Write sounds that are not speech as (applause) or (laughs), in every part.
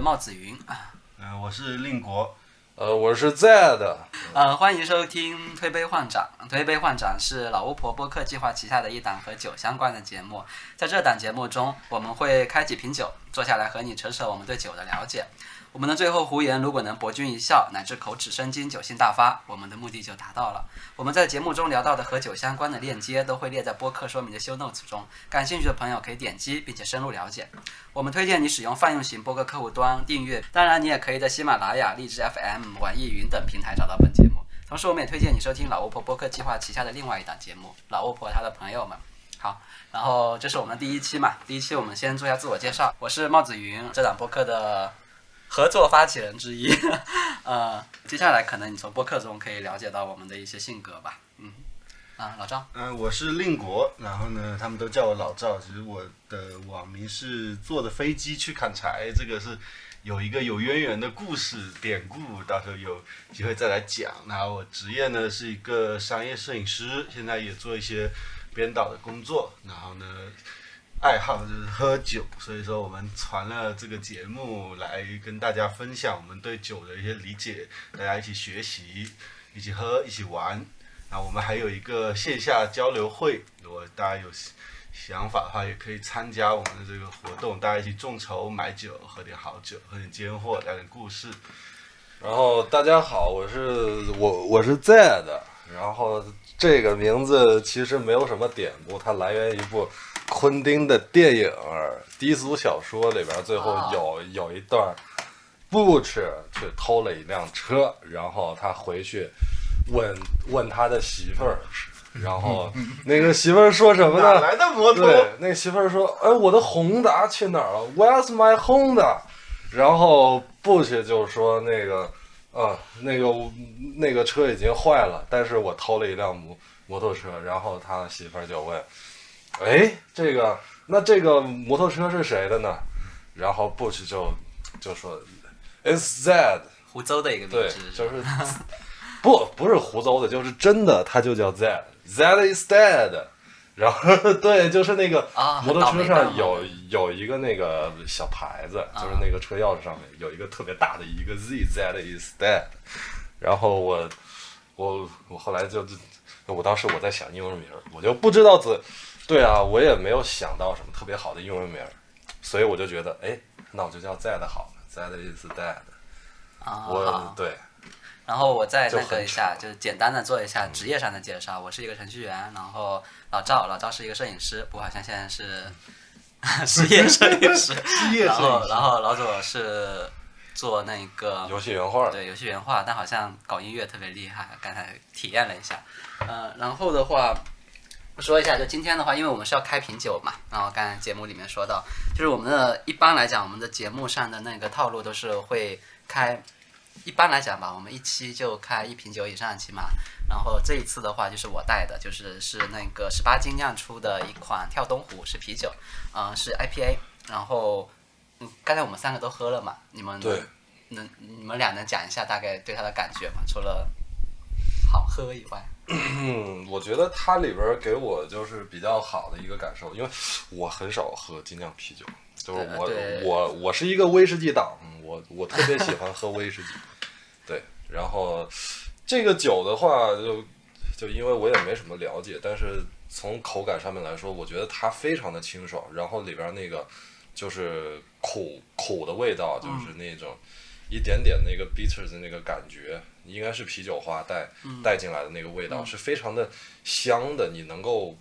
帽子云。呃、我是令国。呃，我是在的呃，欢迎收听《推杯换盏》。《推杯换盏》是老巫婆播客计划旗下的一档和酒相关的节目。在这档节目中，我们会开几瓶酒，坐下来和你扯扯我们对酒的了解。我们的最后胡言如果能博君一笑，乃至口齿生津、酒兴大发，我们的目的就达到了。我们在节目中聊到的和酒相关的链接都会列在播客说明的 show notes 中，感兴趣的朋友可以点击并且深入了解。我们推荐你使用泛用型播客客户端订阅，当然你也可以在喜马拉雅、荔枝 FM、网易云等平台找到本节目。同时，我们也推荐你收听老巫婆播客计划旗下的另外一档节目《老巫婆她的朋友们》。好，然后这是我们第一期嘛，第一期我们先做一下自我介绍，我是帽子云，这档播客的合作发起人之一。(laughs) 呃，接下来可能你从播客中可以了解到我们的一些性格吧。嗯，啊，老赵，嗯、我是令国，然后呢，他们都叫我老赵。其实我的网名是坐着飞机去砍柴，这个是有一个有渊源的故事典故，到时候有机会再来讲。然后我职业呢是一个商业摄影师，现在也做一些编导的工作。然后呢，爱好就是喝酒，所以说我们传了这个节目来跟大家分享我们对酒的一些理解，大家一起学习，一起喝，一起玩。那我们还有一个线下交流会，如果大家有想法的话，也可以参加我们的这个活动，大家一起众筹买酒，喝点好酒，喝点尖货，聊点故事。然后大家好，我是我我是 Z 然后这个名字其实没有什么典故，它来源于一部昆汀的电影《低俗小说》里边，最后有有一段，Butch 去偷了一辆车，然后他回去问问他的媳妇儿，然后那个媳妇儿说什么呢？哪来的摩托？对，那个媳妇儿说：“哎，我的宏达去哪儿了？Where's my Honda？” 然后 Bush 就说：“那个，呃，那个那个车已经坏了，但是我偷了一辆摩摩托车。”然后他媳妇儿就问：“哎，这个，那这个摩托车是谁的呢？”然后 Bush 就就说：“It's Zed。”湖州的一个名对字，，就是 (laughs) 不不是胡诌的，就是真的，他就叫 Z is dead。然后 (laughs) 对，就是那个啊摩托车上有有一个那个小牌子，就是那个车钥匙上面有一个特别大的一个 Z Z is dead。然后我我我后来就我当时我在想英文名儿，我就不知道怎对啊，我也没有想到什么特别好的英文名儿，所以我就觉得哎，那我就叫 Z 好了，Z is dead。啊，我对。然后我再那个一下，扯就是简单的做一下职业上的介绍。我是一个程序员，然后老赵，老赵是一个摄影师，不过好像现在是 (laughs) 失业摄影师。(laughs) 失业然摄影师后然后老左是做那个游戏原画的，对游戏原画，但好像搞音乐特别厉害，刚才体验了一下。呃，然后的话说一下，就今天的话，因为我们是要开瓶酒嘛，然后刚才节目里面说到，就是我们的一般来讲，我们的节目上的那个套路都是会开。一般来讲吧，我们一期就开一瓶酒以上起码。然后这一次的话，就是我带的，就是是那个十八斤酿出的一款跳东湖，是啤酒，嗯、是 IPA。然后，嗯，刚才我们三个都喝了嘛，你们对能你们俩能讲一下大概对它的感觉吗？除了好喝以外，嗯，(clears throat) 我觉得它里边儿给我就是比较好的一个感受，因为我很少喝精酿啤酒，就是我我我是一个威士忌党，我我特别喜欢喝威士忌，对，然后这个酒的话就就因为我也没什么了解，但是从口感上面来说，我觉得它非常的清爽，然后里边儿那个就是苦苦的味道，就是那种一点点那个 bitter 的那个感觉，应该是啤酒花带带进来的那个味道，是非常的香的，你能够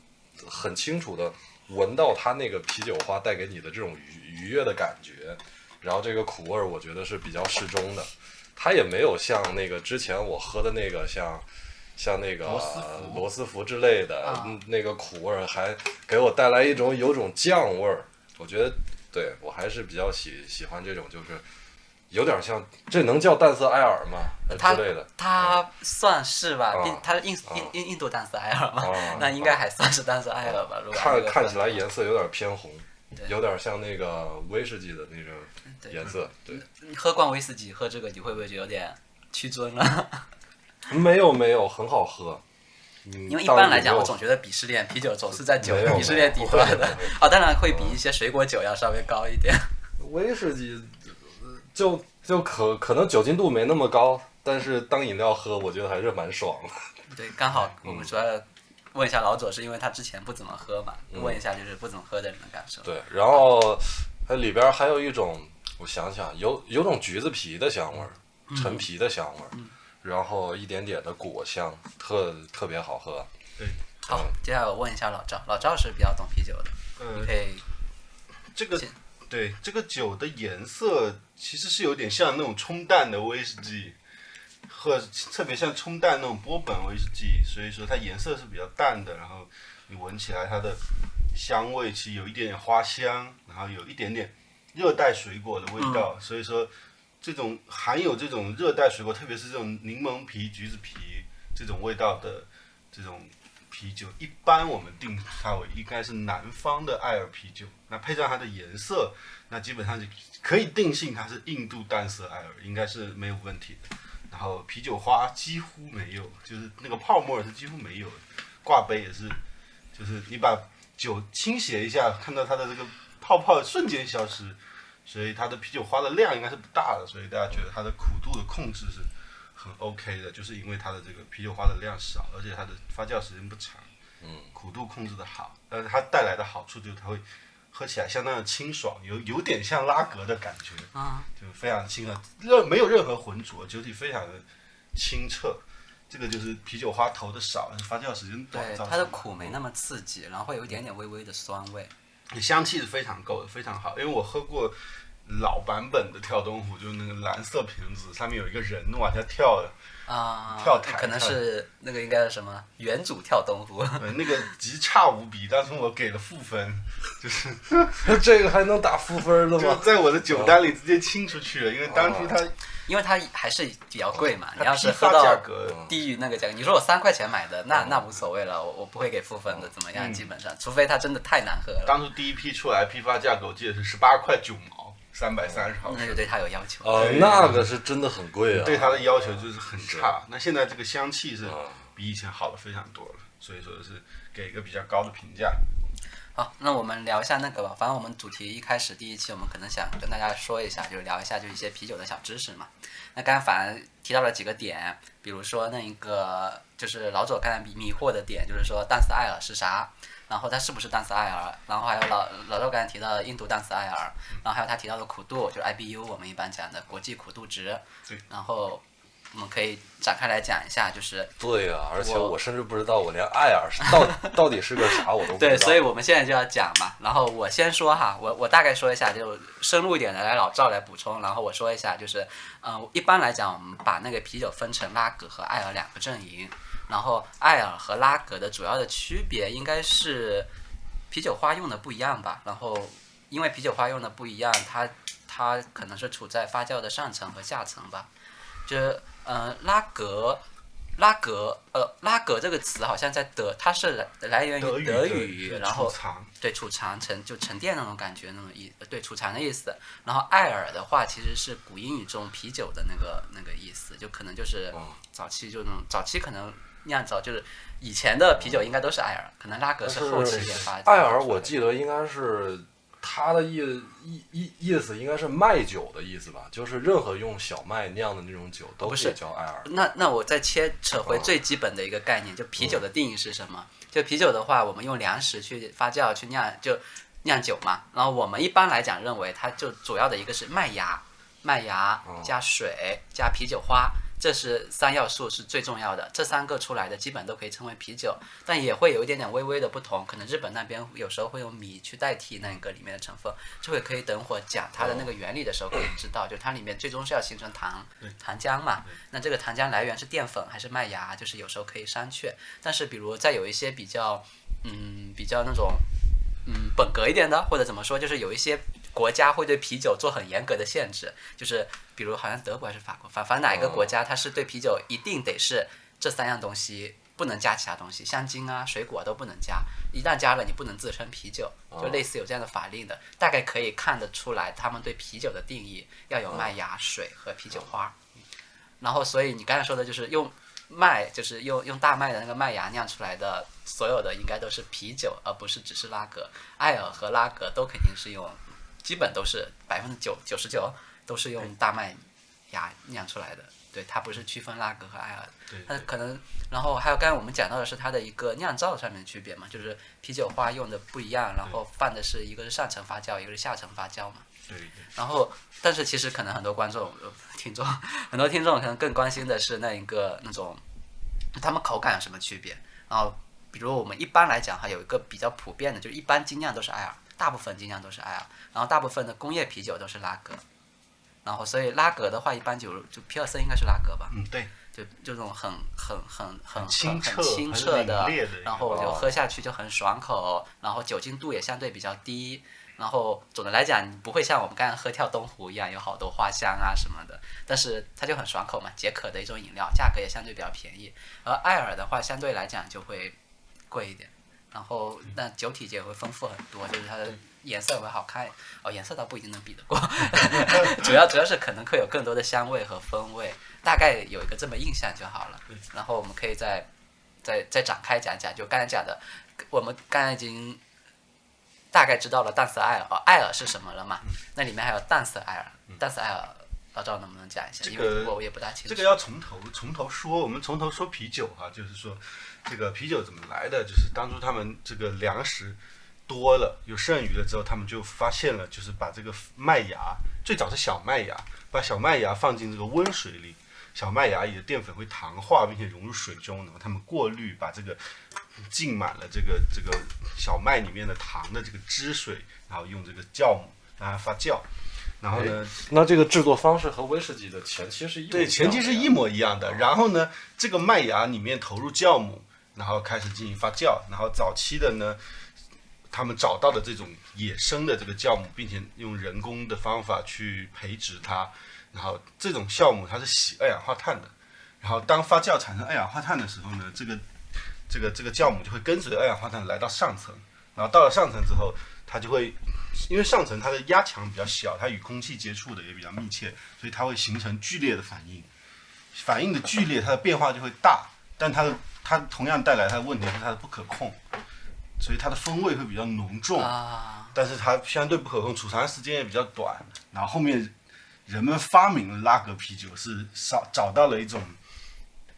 很清楚的闻到它那个啤酒花带给你的这种愉愉悦的感觉，然后这个苦味儿我觉得是比较适中的，它也没有像那个之前我喝的那个像。像那个罗斯福之类的，那个苦味儿还给我带来一种有种酱味儿。我觉得，对我还是比较喜喜欢这种，就是有点像，这能叫淡色艾尔吗？之类的。它算是吧，它是印啊印印印度淡色艾尔嘛，啊 (laughs) 那应该还算是淡色艾尔吧。如果看看起来颜色有点偏红，有点像那个威士忌的那种颜色。对，你喝惯威士忌，喝这个你会不会觉得有点屈尊了？(laughs) 没有没有，很好喝。因因为一般来讲，我总觉得鄙视链啤酒总是在酒 (laughs) 鄙视链底端的没有不会的啊，当然会比一些水果酒要稍微高一点。威士忌呃就就可可能酒精度没那么高，但是当饮料喝，我觉得还是蛮爽的。(laughs) 对，刚好我们主要问一下老左，是因为他之前不怎么喝嘛，问一下就是不怎么喝的人的感受。对，然后它里边还有一种，我想想，有有种橘子皮的香味儿，陈皮的香味儿，然后一点点的果香，特特别好喝。对，好，接下来我问一下老赵，老赵是比较懂啤酒的，嗯你可以这个先对这个酒的颜色其实是有点像那种冲淡的威士忌，和特别像冲淡那种波本威士忌，所以说它颜色是比较淡的，然后你闻起来它的香味其实有一点点花香，然后有一点点热带水果的味道，所以说这种含有这种热带水果，特别是这种柠檬皮、橘子皮这种味道的这种啤酒，一般我们定它为应该是南方的艾尔啤酒。那配上它的颜色，那基本上就可以定性它是印度淡色艾尔，应该是没有问题的。然后啤酒花几乎没有，就是那个泡沫是几乎没有，挂杯也是，就是你把酒倾斜一下，看到它的这个泡泡瞬间消失，所以它的啤酒花的量应该是不大的，所以大家觉得它的苦度的控制是很 OK 的，就是因为它的这个啤酒花的量少，而且它的发酵时间不长，嗯，苦度控制的好，但是它带来的好处就是它会喝起来相当的清爽，有有点像拉格的感觉，啊，就非常清啊，任没有任何浑浊，酒体非常的清澈。这个就是啤酒花投的少，发酵时间短对，它的苦没那么刺激，然后会有一点点微微的酸味。香气是非常够的，非常好。因为我喝过老版本的跳东湖，就是那个蓝色瓶子，上面有一个人往下跳的，啊，跳台可能是那个应该是什么原主跳东湖，对，(laughs) 那个极差无比。但是我给了负分，就 (laughs) 是这个还能打负分的就吗？在我的酒单里直接清出去了，因为当时它因为它还是比较贵嘛。你要是喝到低于那个价格，你说我三块钱买的，那那无所谓了，我我不会给负分的，怎么样？嗯基本上，除非它真的太难喝了，当初第一批出来批发价格我记得是十八块九毛，三百三十毫升。那就对它有要求。哦，那个是真的很贵啊。对它的要求就是很差。那现在这个香气是啊比以前好了非常多了，所以说是给一个比较高的评价。好，那我们聊一下那个吧。反正我们主题一开始第一期，我们可能想跟大家说一下，就是聊一下就一些啤酒的小知识嘛。那刚才反而提到了几个点，比如说那一个就是老左刚才迷迷惑的点，就是说淡色艾尔是啥，然后它是不是淡色艾尔，然后还有老老周刚才提到的印度淡色艾尔，然后还有他提到的苦度，就是 IBU 我们一般讲的国际苦度值对。然后我们可以展开来讲一下，就是对啊、而且我我甚至不知道我连艾尔是到到底是个啥我都不知道。对，所以我们现在就要讲嘛。然后我先说哈，我我大概说一下，就深入一点的来老赵来补充。然后我说一下，就是呃，一般来讲，我们把那个啤酒分成拉格和艾尔两个阵营。然后艾尔和拉格的主要的区别应该是啤酒花用的不一样吧。然后因为啤酒花用的不一样，它它可能是处在发酵的上层和下层吧。就是呃拉格。拉格，呃，拉格这个词好像在德，它是来来源于德德语然后对储藏沉就沉淀那种感觉那种意，呃对储藏的意思。然后艾尔的话其实是古英语中啤酒的那个那个意思，就可能就是哦早期就那种早期可能酿造就是以前的啤酒应该都是艾尔，可能拉格是后期研发。艾尔我记得应该是它的意意意意思应该是麦酒的意思吧，就是任何用小麦酿的那种酒都可以叫艾尔。那那我再切扯回哦最基本的一个概念，就啤酒的定义是什么？就啤酒的话，我们用粮食去发酵去酿，就酿酒嘛。然后我们一般来讲认为，它就主要的一个是麦芽，麦芽哦加水加啤酒花，这是三要素是最重要的。这三个出来的基本都可以称为啤酒，但也会有一点点微微的不同。可能日本那边有时候会用米去代替那个里面的成分，这会可以等会儿讲它的那个原理的时候可以知道，就它里面最终是要形成糖糖浆嘛。那这个糖浆来源是淀粉还是麦芽，就是有时候可以商榷。但是比如在有一些比较，嗯，比较那种，嗯，本格一点的，或者怎么说，就是有一些国家会对啤酒做很严格的限制，就是比如好像德国还是法国，反反正哪一个国家它是对啤酒一定得是这三样东西。不能加其他东西，香精啊、水果都不能加。一旦加了，你不能自称啤酒，就类似有这样的法令的，大概可以看得出来，他们对啤酒的定义要有麦芽、水和啤酒花。然后，所以你刚才说的就是用麦，就是用用大麦的那个麦芽酿出来的，所有的应该都是啤酒，而不是只是拉格。艾尔和拉格都肯定是用基本都是百分之九九十九都是用大麦芽酿出来的。对，它不是区分拉格和艾尔它可能，然后还有刚才我们讲到的是它的一个酿造上面的区别嘛，就是啤酒花用的不一样，然后放的是一个是上层发酵，一个是下层发酵嘛。然后，但是其实可能很多观众、呃听众、(laughs) 很多听众可能更关心的是那一个那种，他们口感有什么区别？然后，比如我们一般来讲，哈有一个比较普遍的，就是一般精酿都是艾尔，大部分精酿都是艾尔，然后大部分的工业啤酒都是拉格。然后，所以拉格的话，一般就就皮尔森应该是拉格吧，嗯对，就就这种很很很很很清澈很清澈的的，然后就哦喝下去就很爽口，然后酒精度也相对比较低，然后总的来讲不会像我们刚刚喝跳东湖一样有好多花香啊什么的，但是它就很爽口嘛，解渴的一种饮料，价格也相对比较便宜。而艾尔的话相对来讲就会贵一点，然后那酒体也会丰富很多，就是它的颜色会好看，哦颜色倒不一定能比得过，(laughs) 主要主要是可能会有更多的香味和风味，大概有一个这么印象就好了。然后我们可以再再再展开讲讲，就刚才讲的，我们刚才已经大概知道了淡色艾尔，哦，艾尔是什么了嘛？那里面还有淡色艾尔，淡色艾尔，老赵能不能讲一下？这因为个我也不大清楚。这个要从头从头说，我们从头说啤酒哈、就是说这个啤酒怎么来的，就是当初他们这个粮食多了有剩余了之后，他们就发现了，就是把这个麦芽，最早是小麦芽，把小麦芽放进这个温水里，小麦芽里的淀粉会糖化，并且融入水中，然后他们过滤，把这个浸满了这个这个小麦里面的糖的这个汁水，然后用这个酵母让它发酵，然后呢，那这个制作方式和威士忌的前期是一模对，一样前期是一模一样的。然后呢，这个麦芽里面投入酵母，然后开始进行发酵。然后早期的呢，他们找到的这种野生的这个酵母，并且用人工的方法去培植它。然后这种酵母它是喜二氧化碳的。然后当发酵产生二氧化碳的时候呢，这个这个这个酵母就会跟随二氧化碳来到上层。然后到了上层之后，它就会因为上层它的压强比较小，它与空气接触的也比较密切，所以它会形成剧烈的反应。反应的剧烈，它的变化就会大，但它的它同样带来它的问题是它的不可控，所以它的风味会比较浓重，啊，但是它相对不可控，储藏时间也比较短。然后后面人们发明了拉格啤酒，是找找到了一种，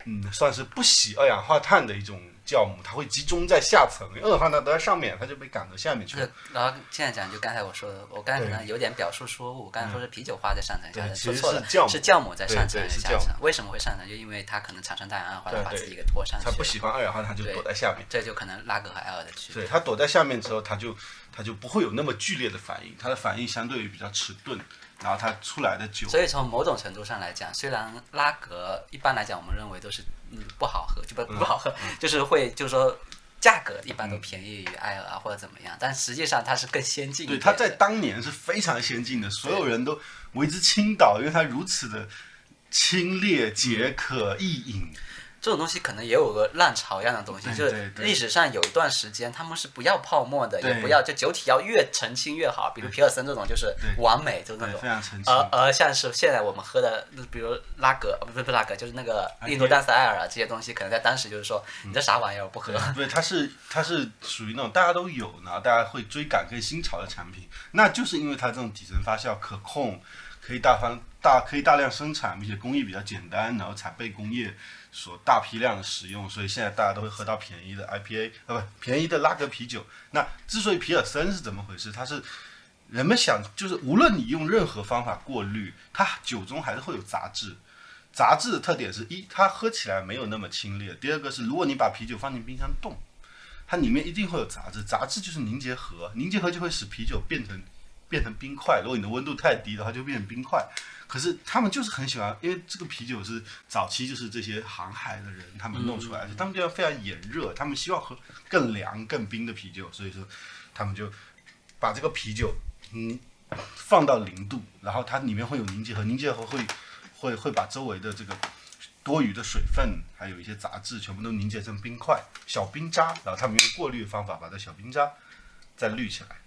嗯，算是不喜二氧化碳的一种酵母，它会集中在下层，二氧化碳都在上面，它就被赶到下面去了。然后现在讲就刚才我说的，我刚才可能有点表述错误，我刚才说是啤酒花在上层，下层说错了，是酵母是酵母在上层下层。为什么会上层？就因为它可能产生大量二氧化碳，把自己给拖上去。它不喜欢二氧化碳，就躲在下面。这就可能拉格和艾尔的区别。对，它躲在下面之后，它就它就不会有那么剧烈的反应，它的反应相对于比较迟钝，然后它出来的酒，所以从某种程度上来讲，虽然拉格一般来讲我们认为都是嗯不好喝，就不不好喝，就是会就是说价格一般都便宜于艾尔啊或者怎么样，但实际上它是更先进对，它在当年是非常先进的，所有人都为之倾倒，因为它如此的清冽、解渴、易饮。这种东西可能也有个浪潮一样的东西，对就是历史上有一段时间他们是不要泡沫的，也不要就酒体要越澄清越好，比如皮尔森这种就是完美，就那，种非。常澄清。而而像是现在我们喝的，比如拉格，呃不是不是拉格，就是那个印度淡色艾尔啊这些东西，可能在当时就是说，你这啥玩意儿我不喝。对，它是它是 (laughs) 属于那种大家都有，然后大家会追赶更新潮的产品，那就是因为它这种底层发酵可控，可以大方大可以大量生产，并且工艺比较简单，然后才被工业所大批量的使用，所以现在大家都会喝到便宜的 IPA，呃不便宜的拉格啤酒。那之所以皮尔森是怎么回事？它是人们想就是无论你用任何方法过滤，它酒中还是会有杂质。杂质的特点是一，它喝起来没有那么清冽；第二个是，如果你把啤酒放进冰箱冻，它里面一定会有杂质，杂质就是凝结核，凝结核就会使啤酒变成变成冰块。如果你的温度太低的话，就变成冰块。可是他们就是很喜欢，因为这个啤酒是早期就是这些航海的人他们弄出来的，他们就要非常炎热，他们希望喝更凉更冰的啤酒，所以说他们就把这个啤酒嗯放到零度，然后它里面会有凝结核，凝结核会会会把周围的这个多余的水分，还有一些杂质，全部都凝结成冰块、小冰渣，然后他们用过滤的方法把这小冰渣再滤起来，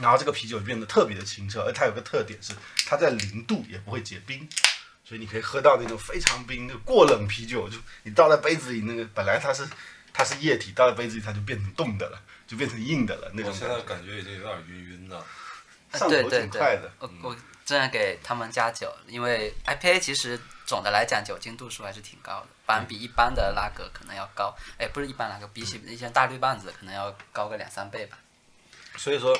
然后这个啤酒变得特别的清澈，而它有个特点是它在零度也不会结冰，所以你可以喝到那种非常冰的过冷啤酒，就你倒在杯子里，那个本来它是它是液体，倒在杯子里它就变成冻的了，就变成硬的了那我现在感觉。已经有点晕晕的。上头对对对挺快的。我我正在给他们加酒，因为 IPA 其实总的来讲酒精度数还是挺高的，反正比一般的拉格可能要高，哎，不是一般拉格，比起一些大绿棒子可能要高个两三倍吧。所以说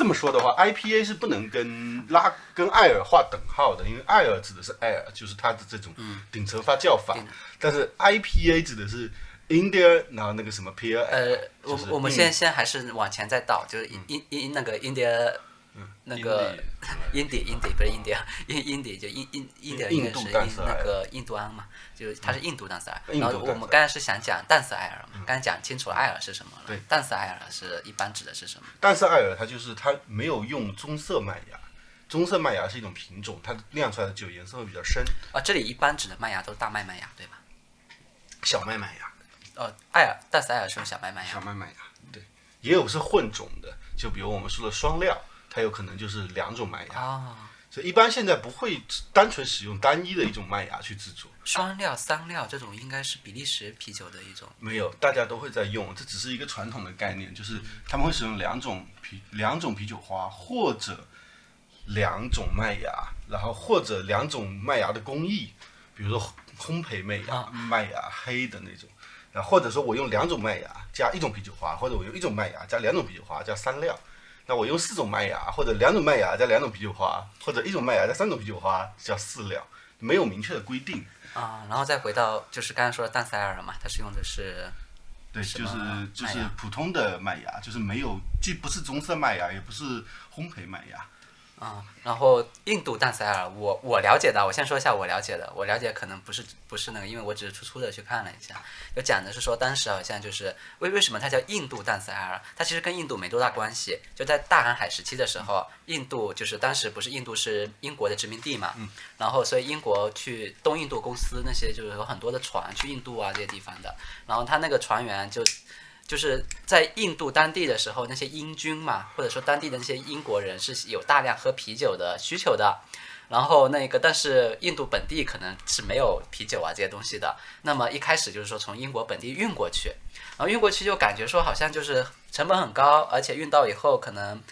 这么说的话，IPA 是不能跟拉跟艾尔划等号的，因为艾尔指的是艾尔，就是它的这种顶层发酵法，顶。但是 IPA 指的是 India，然后那个什么 P 呃，我就是我们印先先还是往前再倒，就是嗯。印印印那个 India，那个印第印第不是印第印印第就印印印第应该是那个印度安嘛，就是它是印度淡色艾尔。然后我们刚才是想讲淡色艾尔嘛，刚才讲清楚了艾尔是什么了。对淡色艾尔是一般指的是什么？淡色艾尔它就是它没有用棕色麦芽，棕色麦芽是一种品种，它酿出来的酒颜色会比较深，啊，这里一般指的麦芽都是大麦麦芽，对吧？小麦麦芽，哦，艾尔淡色艾尔是用小麦麦芽。小麦麦芽，对，也有是混种的，就比如我们说的双料，它有可能就是两种麦芽，啊，所以一般现在不会单纯使用单一的一种麦芽去制作。双料、三料这种应该是比利时啤酒的一种。没有，大家都会在用，这只是一个传统的概念，就是他们会使用两种啤两种啤酒花，或者两种麦芽，然后或者两种麦芽的工艺，比如说烘焙麦芽、麦芽黑的那种，然后或者说我用两种麦芽加一种啤酒花，或者我用一种麦芽加两种啤酒花加三料。那我用四种麦芽，或者两种麦芽加两种啤酒花，或者一种麦芽加三种啤酒花，叫四料，没有明确的规定。啊，然后再回到就是刚才说的淡色艾尔嘛，它是用的是对，就是就是普通的麦芽，就是没有既不是棕色麦芽，也不是烘焙麦芽。啊、然后印度淡塞尔，我我了解的，我先说一下我了解的，我了解可能不是不是那个，因为我只是粗粗的去看了一下，就讲的是说当时好像就是为为什么它叫印度淡塞尔，它其实跟印度没多大关系，就在大航海时期的时候，印度就是当时不是印度是英国的殖民地嘛，然后所以英国去东印度公司那些就是有很多的船去印度啊这些地方的，然后他那个船员就就是在印度当地的时候，那些英军嘛，或者说当地的那些英国人是有大量喝啤酒的需求的。然后那个，但是印度本地可能是没有啤酒啊这些东西的。那么一开始就是说从英国本地运过去，然后运过去就感觉说好像就是成本很高，而且运到以后可能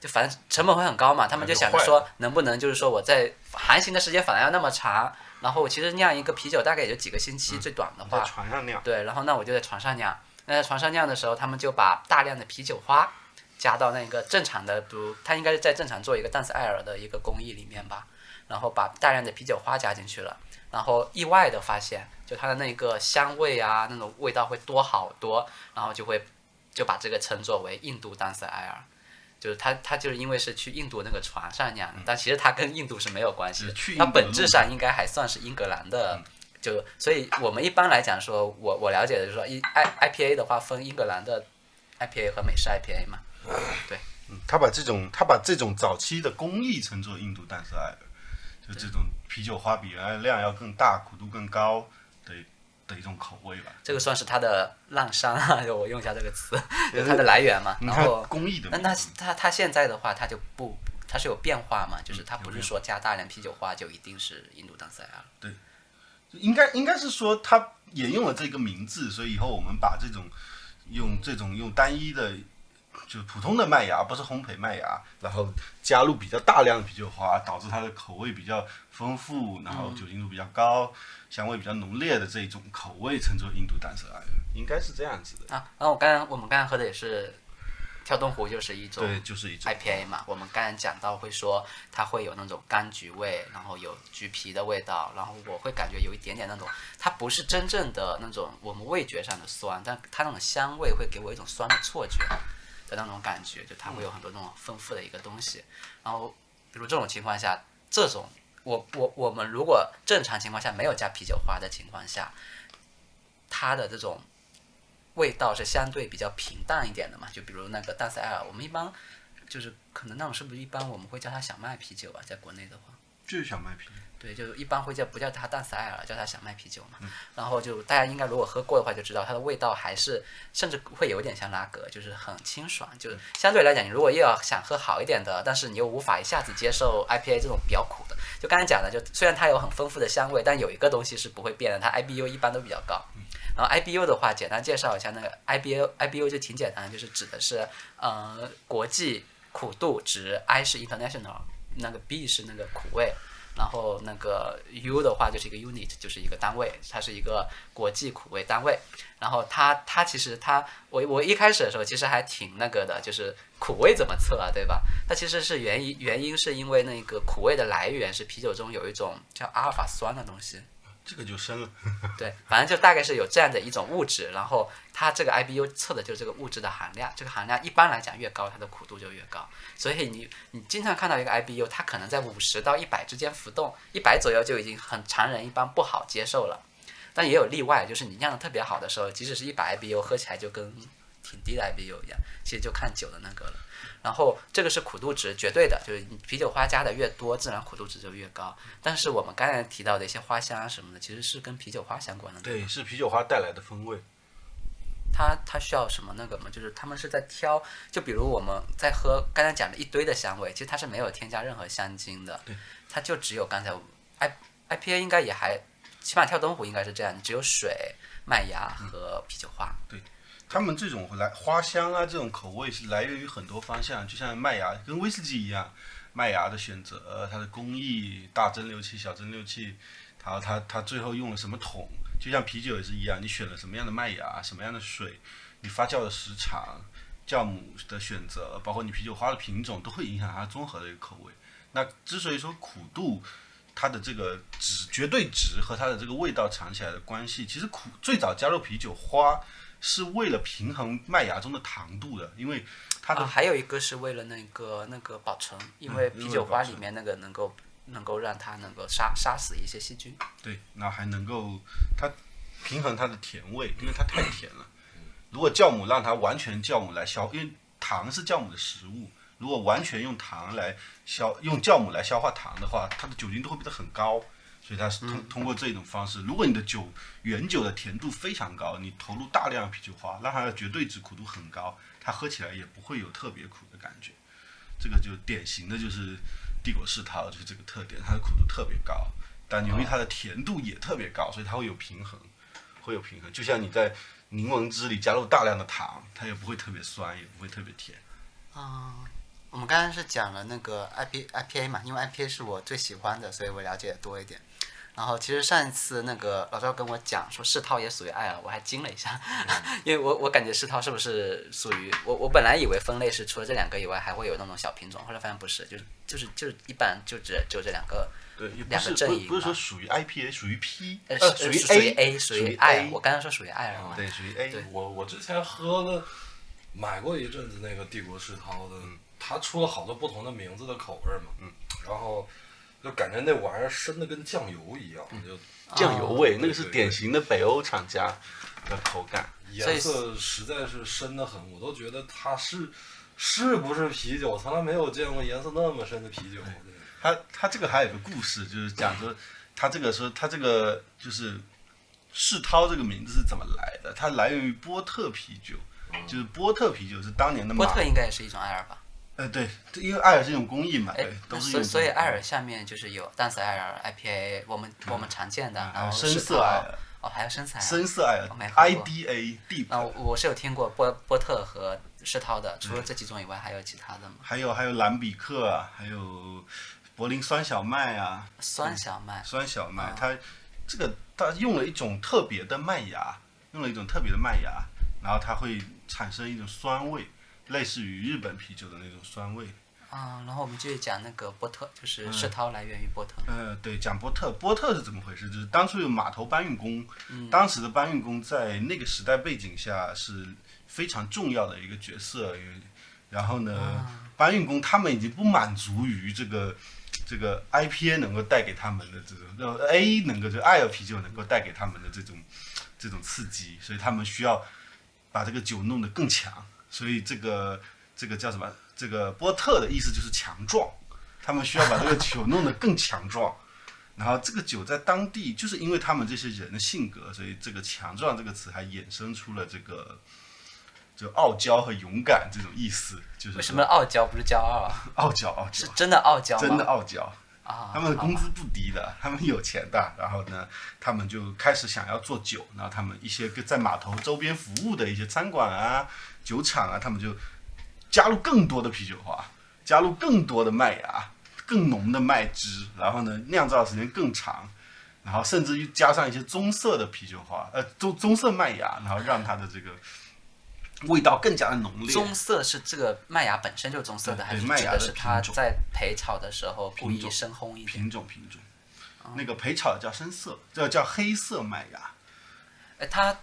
就反正成本会很高嘛。他们就想着说能不能就是说我在航行的时间反而要那么长，然后其实酿一个啤酒大概也就几个星期，最短的话。船上酿，对，然后那我就在床上酿。那在床上酿的时候，他们就把大量的啤酒花加到那个正常的，比如他应该是在正常做一个淡色艾尔的一个工艺里面吧，然后把大量的啤酒花加进去了，然后意外的发现，就它的那个香味啊，那种味道会多好多，然后就会就把这个称作为印度淡色艾尔。就是他，他就是因为是去印度那个船上酿的，但其实它跟印度是没有关系的它本质上应该还算是英格兰的就所以我们一般来讲说，我我了解的就是说，一 I IPA 的话分英格兰的 IPA 和美式 IPA 嘛。对嗯他把这种他把这种早期的工艺称作印度淡色艾尔，就这种啤酒花比原来量要更大、苦度更高的的一种口味吧。这个算是它的浪商啊，就我用一下这个词，(laughs) 就是它的来源嘛。然后，工艺的那那名字它它现在的话，它就不，它是有变化嘛，就是它不是说加大量啤酒花就一定是印度淡色艾尔。应该应该是说他沿用了这个名字，所以以后我们把这种用这种用单一的就普通的麦芽，不是烘焙麦芽，然后加入比较大量的啤酒花，导致它的口味比较丰富，然后酒精度比较高，香味比较浓烈的这种口味称作印度淡色艾尔，应该是这样子的。啊，然后我刚刚我们刚刚喝的也是跳动湖，就是一种对，就是一种 IPA 嘛，我们刚才讲到会说它会有那种柑橘味，然后有橘皮的味道，然后我会感觉有一点点那种，它不是真正的那种我们味觉上的酸，但它那种香味会给我一种酸的错觉的那种感觉，就它会有很多那种丰富的一个东西。然后比如这种情况下，这种我我我们如果正常情况下没有加啤酒花的情况下，它的这种味道是相对比较平淡一点的嘛，就比如那个淡色艾尔，我们一般就是可能那种是不是一般我们会叫它小麦啤酒啊，在国内的话，就是小麦啤酒。对，就一般会叫不叫它淡色艾尔，叫它小麦啤酒嘛。然后就大家应该如果喝过的话就知道它的味道还是甚至会有点像拉格，就是很清爽，就是相对来讲，你如果又要想喝好一点的，但是你又无法一下子接受 IPA 这种比较苦的，就刚才讲的，就虽然它有很丰富的香味，但有一个东西是不会变的，它 IBU 一般都比较高。然后 IBU 的话，简单介绍一下，那个 IBU IBU 就挺简单，就是指的是呃国际苦度值，I 是 international，那个 B 是那个苦味，然后那个 U 的话就是一个 unit，就是一个单位，它是一个国际苦味单位。然后它它其实它我我一开始的时候其实还挺那个的，就是苦味怎么测啊，对吧？它其实是原因原因是因为那个苦味的来源是啤酒中有一种叫阿尔法酸的东西。这个就深了。(laughs) 对，反正就大概是有这样的一种物质，然后它这个 IBU 测的就是这个物质的含量，这个含量一般来讲越高，它的苦度就越高。所以你你经常看到一个 IBU，它可能在五十到一百之间浮动，一百左右就已经很常人一般不好接受了。但也有例外，就是你酿的特别好的时候，即使是一百 IBU，喝起来就跟挺低的 IBU 一样。其实就看酒的那个了。然后这个是苦度值绝对的，就是啤酒花加的越多，自然苦度值就越高。但是我们刚才提到的一些花香啊什么的，其实是跟啤酒花相关的。对，是啤酒花带来的风味。它它需要什么那个嘛？就是他们是在挑，就比如我们在喝刚才讲的一堆的香味，其实它是没有添加任何香精的。对。它就只有刚才 I IPA 应该也还，起码跳东湖应该是这样，只有水、麦芽和啤酒花。对。他们这种来花香啊，这种口味是来源于很多方向，就像麦芽跟威士忌一样，麦芽的选择，它的工艺，大蒸馏器、小蒸馏器，它它它最后用了什么桶，就像啤酒也是一样，你选了什么样的麦芽，什么样的水，你发酵的时长，酵母的选择，包括你啤酒花的品种，都会影响它综合的一个口味。那之所以说苦度，它的这个值绝对值和它的这个味道尝起来的关系，其实苦最早加入啤酒花。是为了平衡麦芽中的糖度的，因为它的还有一个是为了那个那个保存，因为啤酒花里面那个能够能够让它能够杀杀死一些细菌。对，那还能够它平衡它的甜味，因为它太甜了。如果酵母让它完全酵母来消，因为糖是酵母的食物，如果完全用糖来消，用酵母来消化糖的话，它的酒精度会变得很高。所以它是通通过这种方式，如果你的酒原酒的甜度非常高，你投入大量啤酒花，让它的绝对值苦度很高，它喝起来也不会有特别苦的感觉。这个就典型的就是帝国世涛，就是这个特点，它的苦度特别高，但由于它的甜度也特别高，所以它会有平衡，会有平衡。就像你在柠檬汁里加入大量的糖，它也不会特别酸，也不会特别甜。啊，我们刚刚是讲了那个 I P I P A 嘛，因为 I P A 是我最喜欢的，所以我了解多一点。然后其实上一次那个老赵跟我讲说世涛也属于艾尔，我还惊了一下，(laughs) 因为我我感觉世涛是不是属于我我本来以为分类是除了这两个以外还会有那种小品种，后来发现不是，就是就是就是一般就只就这两个，对，两个阵营不是说属于 IPA，属于 P，呃属于 A，属于 I，我刚刚说属于艾尔嘛，对，属于 A。我我之前喝了买过一阵子那个帝国世涛的，它出了好多不同的名字的口味嘛，嗯，然后。就感觉那玩意儿深的跟酱油一样，就酱油味，那个是典型的北欧厂家的口感，颜色实在是深的很，我都觉得它是是不是啤酒？从来没有见过颜色那么深的啤酒。它它这个还有个故事，就是讲说它这个说它这个就是世涛这个名字是怎么来的？它来源于波特啤酒，就是波特啤酒是当年的波特应该也是一种爱尔吧。呃，对，因为艾尔是一种工艺嘛，对，都是所所以艾尔下面就是有淡色艾尔、IPA，我们我们常见的，然后深色艾尔，哦，还有深色艾尔，深色艾尔，IDA D。啊，我是有听过波波特和世涛的，除了这几种以外，还有其他的吗？还有还有蓝比克啊，还有柏林酸小麦啊。酸小麦。酸小麦，它这个它用了一种特别的麦芽，用了一种特别的麦芽，然后它会产生一种酸味。类似于日本啤酒的那种酸味啊，然后我们继续讲那个波特，就是世涛来源于波特。呃，对，讲波特，波特是怎么回事？就是当初有码头搬运工，当时的搬运工在那个时代背景下是非常重要的一个角色。然后呢，搬运工他们已经不满足于这个这个 IPA 能够带给他们的这种，呃，A 能够就爱尔啤酒能够带给他们的这种这种刺激，所以他们需要把这个酒弄得更强。所以这个这个叫什么？这个波特的意思就是强壮，他们需要把这个酒弄得更强壮。然后这个酒在当地，就是因为他们这些人的性格，所以这个“强壮”这个词还衍生出了这个就傲娇和勇敢这种意思。就是为什么傲娇不是骄傲啊？傲娇，傲娇，是真的傲娇真的傲娇。啊，他们的工资不低的，他们有钱的，然后呢，他们就开始想要做酒，然后他们一些在码头周边服务的一些餐馆啊、酒厂啊，他们就加入更多的啤酒花，加入更多的麦芽、更浓的麦汁，然后呢酿造时间更长，然后甚至于加上一些棕色的啤酒花，呃棕棕色麦芽，然后让它的这个味道更加的浓烈。棕色是这个麦芽本身就是棕色的，还是指的的是它在焙炒的时候故意深烘一点？品种品种，哦那个焙炒的叫深色，这叫黑色麦芽。哎，它，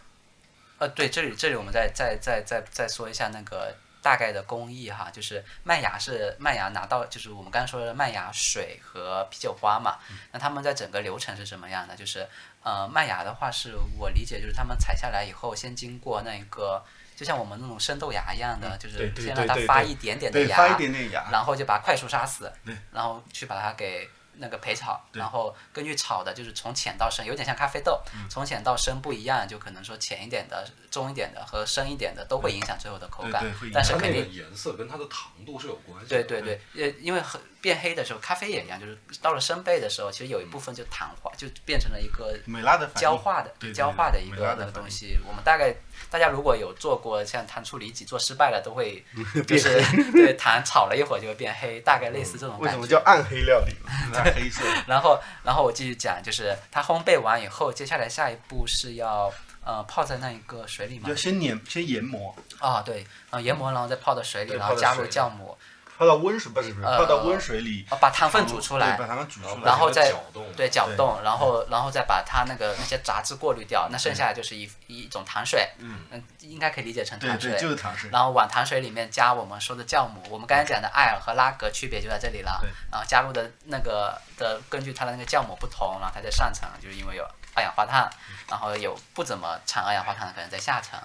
呃，对，这里这里我们再再再再再说一下那个大概的工艺哈，就是麦芽是麦芽拿到，就是我们刚才说的麦芽水和啤酒花嘛，那他们在整个流程是什么样的？就是呃，麦芽的话是我理解就是他们采下来以后，先经过那个。就像我们那种生豆芽一样的，就是先让它发一点点的，芽，发一点点芽，然后就把它快速杀死，然后去把它给那个焙炒，然后根据炒的，就是从浅到深，有点像咖啡豆，嗯从浅到深不一样，就可能说浅一点的、中一点的和深一点的都会影响最后的口感对对会影，但是肯定。颜色跟它的糖度是有关系的。对对对，呃，因为很变黑的时候，咖啡也一样，就是到了生焙的时候，其实有一部分就糖化，就变成了一个美拉的焦化的焦化的一个那个东西。我们大概大家如果有做过像糖醋里脊做失败了，都会 (laughs) 就是 (laughs) 对糖炒了一会儿就会变黑，大概类似这种感觉为什么。叫暗黑料理呢？(laughs) 那黑色。然后，然后我继续讲，就是它烘焙完以后，接下来下一步是要呃泡在那一个水里嘛要。先碾先研磨，啊、对，呃研磨，然后再泡到水里，然后加入酵母，泡到温水不是不是，呃泡到温水里，呃把糖分煮出来，把糖分煮出来，然后再搅动，对搅动，然后然后再把它那个那些杂质过滤掉，那剩下的就是一一种糖水，嗯，应该可以理解成对对，糖水。就是糖水。然后往糖水里面加我们说的酵母，我们刚才讲的艾尔和拉格区别就在这里了对。然后加入的那个的根据它的那个酵母不同，然后它在上层就是因为有二氧化碳，然后有不怎么产二氧化碳的可能在下层。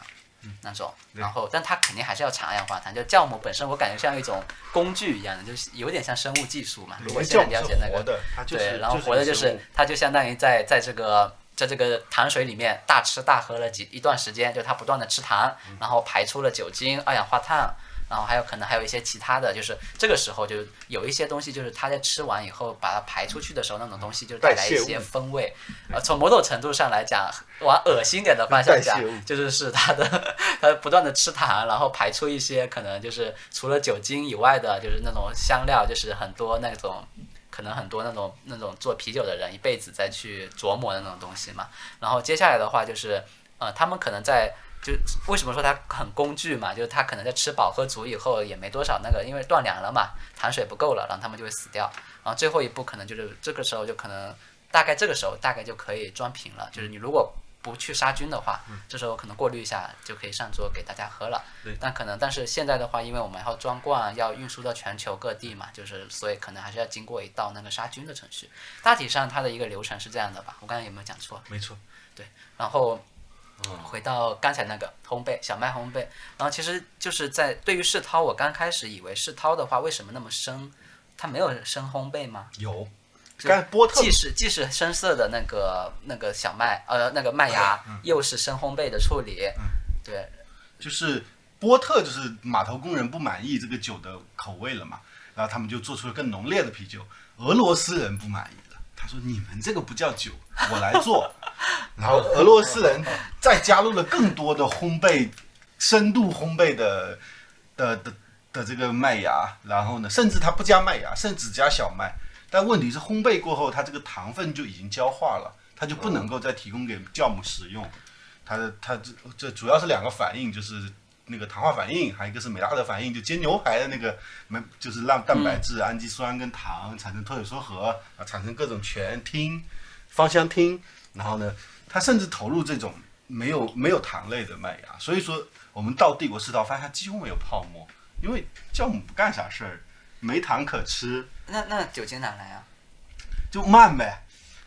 那种，然后但它肯定还是要产二氧化碳。就酵母本身，我感觉像一种工具一样的，就是有点像生物技术嘛。如果现在了解那个对，然后活的就是它就相当于在在这个在这个糖水里面大吃大喝了几一段时间，就它不断的吃糖，嗯然后排出了酒精、二氧化碳，然后还有可能还有一些其他的，就是这个时候就有一些东西，就是它在吃完以后把它排出去的时候，那种东西就带来一些风味。呃，从某种程度上来讲，往恶心点的方向讲就是是它的 (laughs) 它不断的吃糖，然后排出一些可能就是除了酒精以外的，就是那种香料，就是很多那种。可能很多那种那种做啤酒的人一辈子再去琢磨的那种东西嘛。然后接下来的话就是，呃，他们可能在就为什么说它很工具嘛，就是它可能在吃饱喝足以后也没多少那个，因为断粮了嘛，糖水不够了，然后它们就会死掉。然后最后一步可能就是这个时候就可能大概这个时候大概就可以装瓶了，就是你如果不去杀菌的话，这时候可能过滤一下就可以上桌给大家喝了。对但可能但是现在的话，因为我们要装罐，要运输到全球各地嘛，就是所以可能还是要经过一道那个杀菌的程序。大体上它的一个流程是这样的吧？我刚才有没有讲错？没错，对然后嗯回到刚才那个烘焙小麦烘焙，然后其实就是在对于世涛，我刚开始以为世涛的话为什么那么深？它没有深烘焙吗？有。就是波特既是既是深色的那个那个小麦呃那个麦芽，又是深烘焙的处理，对，就是波特就是码头工人不满意这个酒的口味了嘛，然后他们就做出了更浓烈的啤酒。俄罗斯人不满意了，他说：“你们这个不叫酒，我来做。” (laughs) 然后俄罗斯人再加入了更多的烘焙、深度烘焙的的的的这个麦芽，然后呢，甚至他不加麦芽，甚至加小麦。但问题是烘焙过后，它这个糖分就已经焦化了，它就不能够再提供给酵母使用。它的它这这主要是两个反应，就是那个糖化反应，还有一个是美拉德反应，就煎牛排的那个没就是让蛋白质、氨基酸跟糖产生脱水缩合啊，产生各种醛、烃、芳香烃，然后呢，他甚至投入这种没有没有糖类的麦芽，所以说我们到帝国世道发现它几乎没有泡沫，因为酵母不干啥事儿，没糖可吃，那那酒精哪来啊？就慢呗，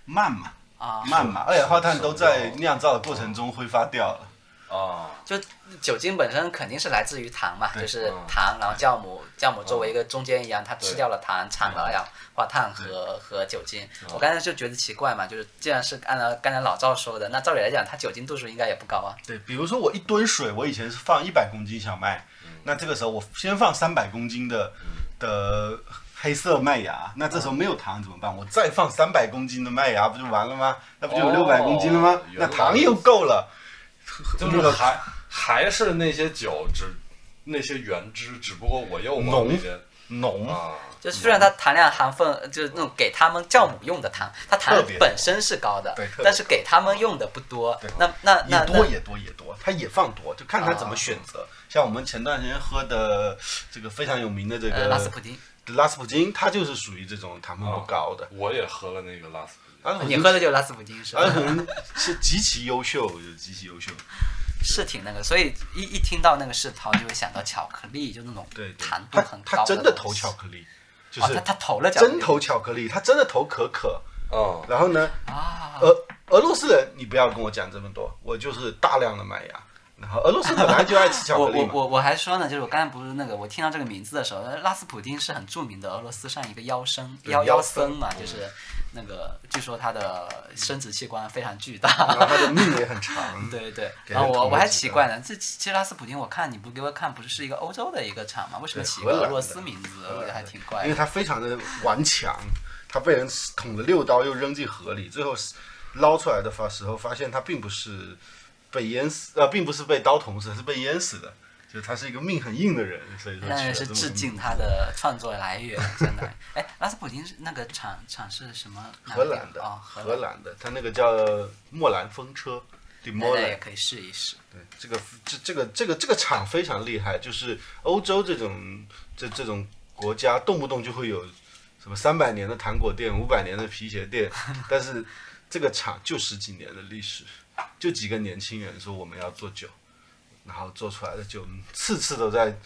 慢嘛。啊，慢嘛，二氧化碳都在酿造的过程中挥发掉了。啊，就酒精本身肯定是来自于糖嘛，就是嗯糖，然后酵母，酵母作为一个中间一样，它吃掉了糖，产了二氧化碳和和酒精。我刚才就觉得奇怪嘛，就是既然是按照刚才老赵说的，那照理来讲，它酒精度数应该也不高啊。对，比如说我一吨水，我以前是放一百公斤小麦，那这个时候我先放三百公斤的的黑色麦芽，那这时候没有糖怎么办？我再放三百公斤的麦芽，不就完了吗？那不就有哦六百公斤了吗？那糖又够了。(laughs) 就是还还是那些酒，只那些原汁，只不过我又往浓里边浓，啊，就虽然它糖量含分就是那种给他们酵母用的糖，它糖本身是高的对，但是给他们用的不多。那那那那也多也多也多，它也放多，就看他怎么选择。像我们前段时间喝的这个非常有名的这呃个拉斯普丁，拉斯普京，它就是属于这种糖分不高的。我也喝了那个拉斯你喝的就是拉斯普京是吧？是极其优秀，就是极其优秀。是挺那个，所以一一听到那个世涛就会想到巧克力，就那种对，对糖度很高他真的投巧克力，就哦，是他他投了巧克力真投巧克力，他真的投可可。哦，然后呢，啊，俄俄罗斯人，你不要跟我讲这么多，我就是大量的麦芽。然后俄罗斯本来就爱吃巧我克力嘛，(laughs) 我我我还说呢，就是我刚才不是那个，我听到这个名字的时候，拉斯普丁是很著名的俄罗斯上一个妖僧，妖妖妖僧嘛，就是那个据说他的生殖器官非常巨大。然后他的命也很长。(laughs) 对对，给然后我我还奇怪呢，这其实拉斯普丁，我看你不给我看，不是是一个欧洲的一个厂吗？为什么起一个俄罗斯名字？我觉得还挺怪的。因为他非常的顽强，他被人捅了六刀，又扔进河里，最后捞出来的发时候发现他并不是被淹死，呃，并不是被刀捅死，是被淹死的。就他是一个命很硬的人，所以说那取了这么是致敬他的创作来源，真的。(laughs) 哎，拉斯普京是那个厂厂是什么？荷兰的，哦，荷荷兰的，他那个叫莫兰风车 e o 那 l 也可以试一试。对，这个这这个这个这个厂非常厉害，就是欧洲这种这这种国家，动不动就会有什么三百年的糖果店、五百年的皮鞋店，但是这个厂就十几年的历史，就几个年轻人说我们要做酒，然后做出来的酒次次都在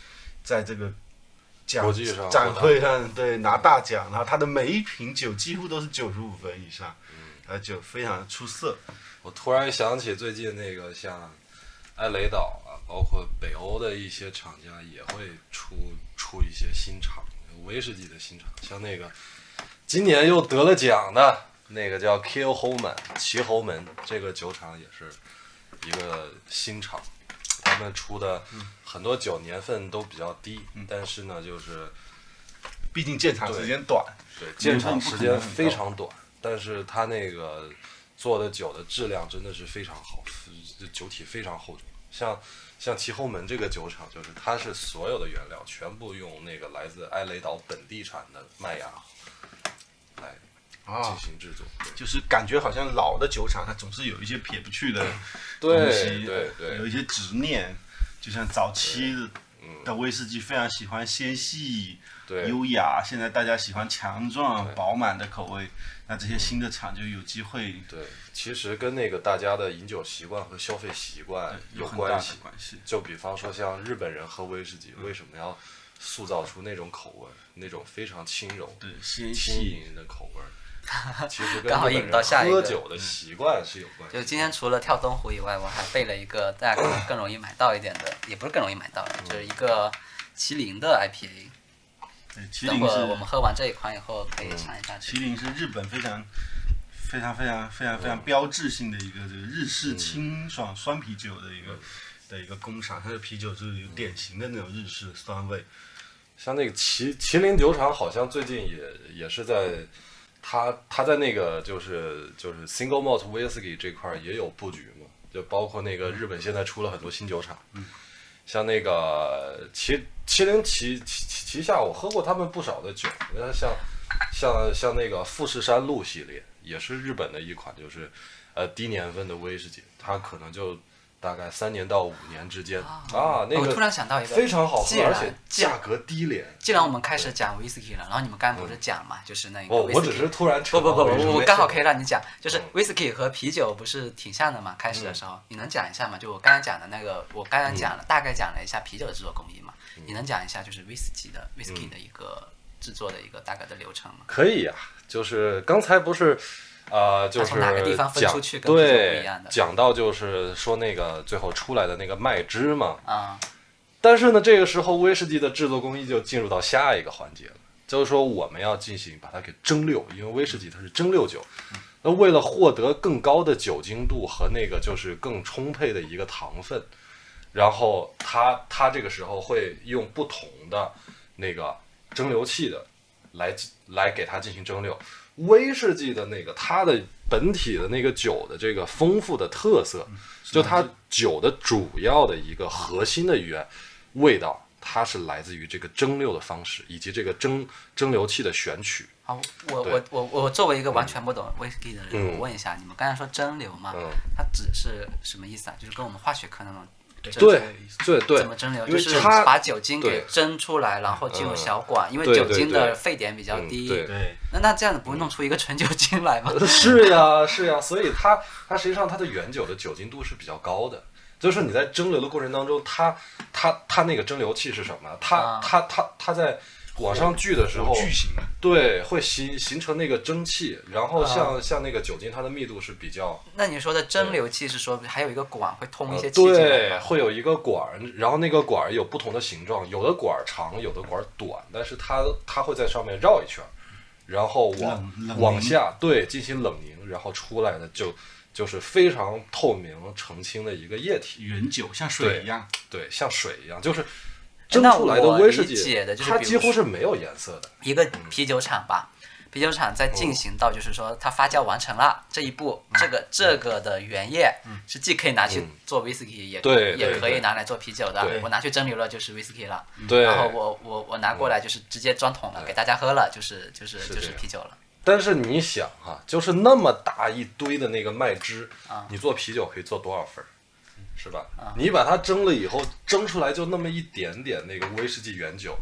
在这个奖国际上展会上对拿大奖，然后他的每一瓶酒几乎都是九十五分以上，他的酒非常出色。我突然想起最近那个像埃雷岛啊，包括北欧的一些厂家也会出出一些新厂，威士忌的新厂，像那个今年又得了奖的那个叫 Kill Holman 齐侯门，这个酒厂也是一个新厂，他们出的很多酒年份都比较低，但是呢，就是毕竟建厂时间短，对，建厂时间非常短，但是它那个做的酒的质量真的是非常好，就酒体非常厚重。像像齐侯门这个酒厂，就是它是所有的原料全部用那个来自埃雷岛本地产的麦芽进，行制作。就是感觉好像老的酒厂，它总是有一些撇不去的东对西，对对有一些执念。就像早期嗯的威士忌非常喜欢纤细、对优雅，现在大家喜欢强壮、饱满的口味。那这些新的厂就有机会对，其实跟那个大家的饮酒习惯和消费习惯有很大的关系。关系。就比方说像日本人喝威士忌，为什么要塑造出那种口味，那种非常轻柔、对，纤轻细，盈的口味儿？(laughs) 其实刚好引到下一个喝酒的习惯是有关系。就今天除了跳东湖以外，我还备了一个大家可能更容易买到一点的，也不是更容易买到，就是一个麒麟的 IPA。对，麒等会麟是儿我们喝完这一款以后可以尝一下这个。麒麟是日本非常非常非常非常非常标志性的一个这个日式清爽酸啤酒的一个的一个工厂，它的啤酒就是有典型的那种日式酸味。像那个麒麒麟酒厂，好像最近也也是在，他他在那个就是就是 single malt whisky 这块儿也有布局嘛，就包括那个日本现在出了很多新酒厂，像那个麒麒麟旗旗旗下我喝过他们不少的酒，你看像像像那个富士山路系列，也是日本的一款就是呃低年份的威士忌，它可能就大概三年到五年之间啊，那我突然想到一个，非常好喝，而且价格低廉。既然我们开始讲 whisky 了，然后你们刚才不是讲嘛，就是那个我只是突然不不不不，我我刚好可以以。让你讲，就是嗯 whisky 和啤酒不是挺像的嘛？开始的时候，你能讲一下吗？就我刚才讲的那个，我刚刚讲了，大概讲了一下啤酒的制作工艺嘛，你能讲一下就是 whisky 的 whisky 的一个制作的一个大概的流程吗？可以呀、就是刚才不是，呃，就是从哪个地方分讲出去对样的讲到就是说那个最后出来的那个麦汁嘛，啊、但是呢，这个时候威士忌的制作工艺就进入到下一个环节了，就是说我们要进行把它给蒸馏，因为威士忌它是蒸馏酒。那为了获得更高的酒精度和那个就是更充沛的一个糖分，然后它它这个时候会用不同的那个蒸馏器的来来给它进行蒸馏。威士忌的那个它的本体的那个酒的这个丰富的特色，就它酒的主要的一个核心的原味道它是来自于这个蒸馏的方式以及这个蒸蒸馏器的选取。好，我我我我作为一个完全不懂 whisky 的人，嗯我问一下，你们刚才说蒸馏嘛，嗯它只是什么意思啊？就是跟我们化学课那种蒸对对对怎么蒸馏？就是它把酒精给蒸出来，然后进入嗯小管，因为酒精的沸点比较嗯低。对对，那那这样子不会弄出一个纯酒精来吗？(laughs) 是呀，是呀，所以它它实际上它的原酒的酒精度是比较高的。就是你在蒸馏的过程当中，它它它那个蒸馏器是什么？它啊它它它在往上聚的时候，巨型，对，会形形成那个蒸汽，然后像、啊。像那个酒精，它的密度是比较那你说的蒸馏器是说还有一个管会通一些呃气对，会有一个管儿，然后那个管儿有不同的形状，有的管儿长，有的管儿短，但是它它会在上面绕一圈儿，然后往往下对进行冷凝，然后出来的就就是非常透明澄清的一个液体，原酒像水一样，对，像水一样，就是蒸出来的我理威士忌解的，就是它几乎是没有颜色的。一个啤酒厂吧，啤酒厂在哦进行到就是说它发酵完成了这一步，这个这个的原液是既可以拿去嗯做 whisky，也可以拿来做啤酒的。我拿去蒸馏了就是 whisky 了，对，然后我我我拿过来就是直接装桶了，对给大家喝了，就是就是就是啤酒了。但是你想哈、就是那么大一堆的那个麦汁，啊你做啤酒可以做多少份儿？是吧？你把它蒸了以后，蒸出来就那么一点点那个威士忌原酒，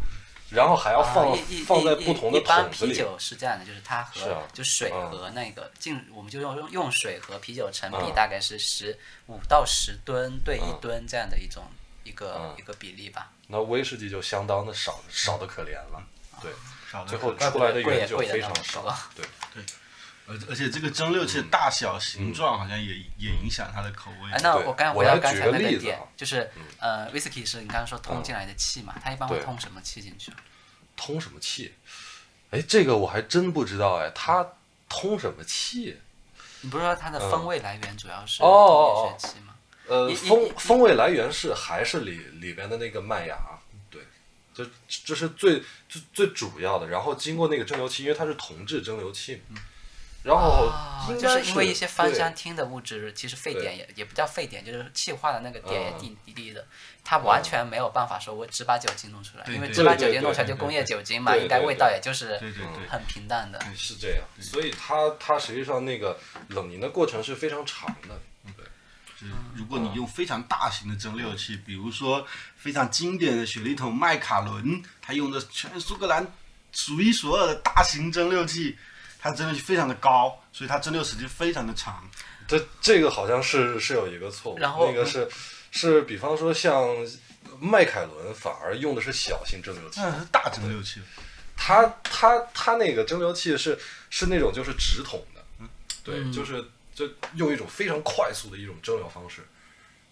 然后还要放、放在不同的一般啤桶子里。酒是这样的，就是它和是啊就水嗯和那个进，我们就用用用水和啤酒成比嗯大概是十五到十吨对一嗯吨这样的一种一个嗯一个比例吧。那威士忌就相当的少，少的可怜了。对，最后出来的原酒非常少对对。对，而而且这个蒸馏器的大小、形状好像也也影响它的口味哎，。那我刚我来举回到刚才个例子那个点啊，就是呃，whisky 是你刚刚说通进来的气嘛，它一般会通什么气进去？通什么气？哎，这个我还真不知道哎，它通什么气？你不是说它的风味来源主要是哦哦工业哦气吗？呃，一风一风味来源是还是里里边的那个麦芽，对，这这是最最最主要的。然后经过那个蒸馏器，因为它是铜制蒸馏器嘛，然后啊，应该就是因为一些芳香烃的物质，其实沸点也也不叫沸点，就是气化的那个点也挺低的，它完全没有办法说我只把酒精弄出来，对对因为只把对对酒精弄出来就工业酒精嘛，对对应该味道也就是对对对，很平淡的。是这样，所以它它实际上那个冷凝的过程是非常长的。就是如果你用非常大型的蒸馏器，比如说非常经典的雪莉桶麦卡伦，它用的全苏格兰数一数二的大型蒸馏器，它蒸馏器非常的高，所以它蒸馏时间非常的长。这这个好像是是有一个错误，然后那个是是比方说像迈凯伦反而用的是小型蒸馏器，那是大蒸馏器，它它它那个蒸馏器是是那种就是直筒的，对，嗯。就是就用一种非常快速的一种蒸馏方式。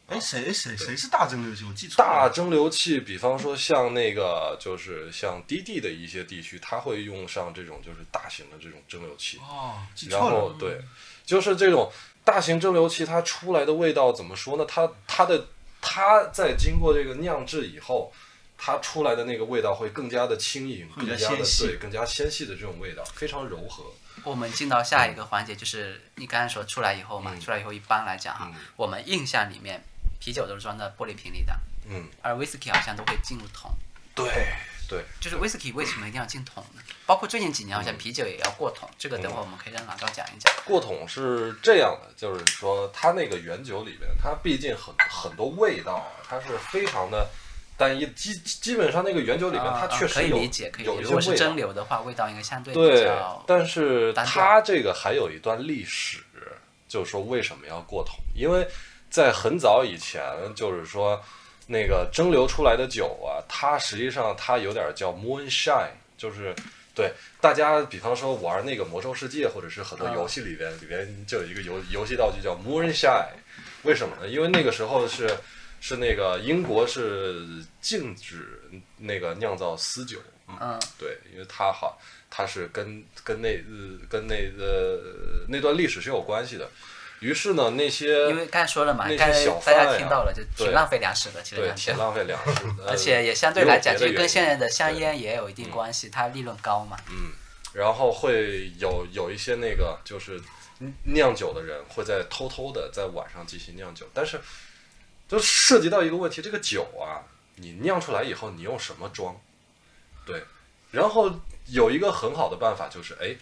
哎，谁谁谁是大蒸馏器？我记错了。大蒸馏器，比方说像那个就是像低地的一些地区，它会用上这种就是大型的这种蒸馏器。哦，记然错了。后对，就是这种大型蒸馏器，它出来的味道怎么说呢？它它的它在经过这个酿制以后，它出来的那个味道会更加的轻盈，更加的较纤细对，更加纤细的这种味道，非常柔和。我们进到下一个环节，就是你刚才说出来以后嘛，嗯出来以后一般来讲哈，嗯我们印象里面啤酒都是装在玻璃瓶里的，嗯，而 whisky 好像都会进入桶。对对，就是 whisky 为什么一定要进桶呢？包括最近几年好像嗯啤酒也要过桶，这个等会儿我们可以让老高讲一讲。过桶是这样的，就是说它那个原酒里面，它毕竟很很多味道啊，它是非常的单一，基基本上那个原酒里面它确实有以理解，可以理解。有一些味道如果是蒸。馏的话，味道应该相对比对较，但是它这个还有一段历史，就是说为什么要过桶？因为在很早以前，就是说那个蒸馏出来的酒啊，它实际上它有点叫 moonshine，就是对大家，比方说玩那个魔兽世界，或者是很多啊游戏里边，里边就有一个游游戏道具叫 moonshine，为什么呢？因为那个时候是是那个英国是禁止那个酿造私酒，嗯，对，因为它好，它是跟跟那呃跟那呃那段历史是有关系的。于是呢，那些因为刚才说了嘛，那大家听到了，就挺浪费粮食的，其实对挺浪费粮食，的 (laughs) 而且也相对来讲，就跟现在的香烟也有一定关系，它利润高嘛。嗯，然后会有有一些那个就是酿酒的人会在偷偷的在晚上进行酿酒，但是就涉及到一个问题，这个酒啊，你酿出来以后你用什么装？对，然后有一个很好的办法就是，哎，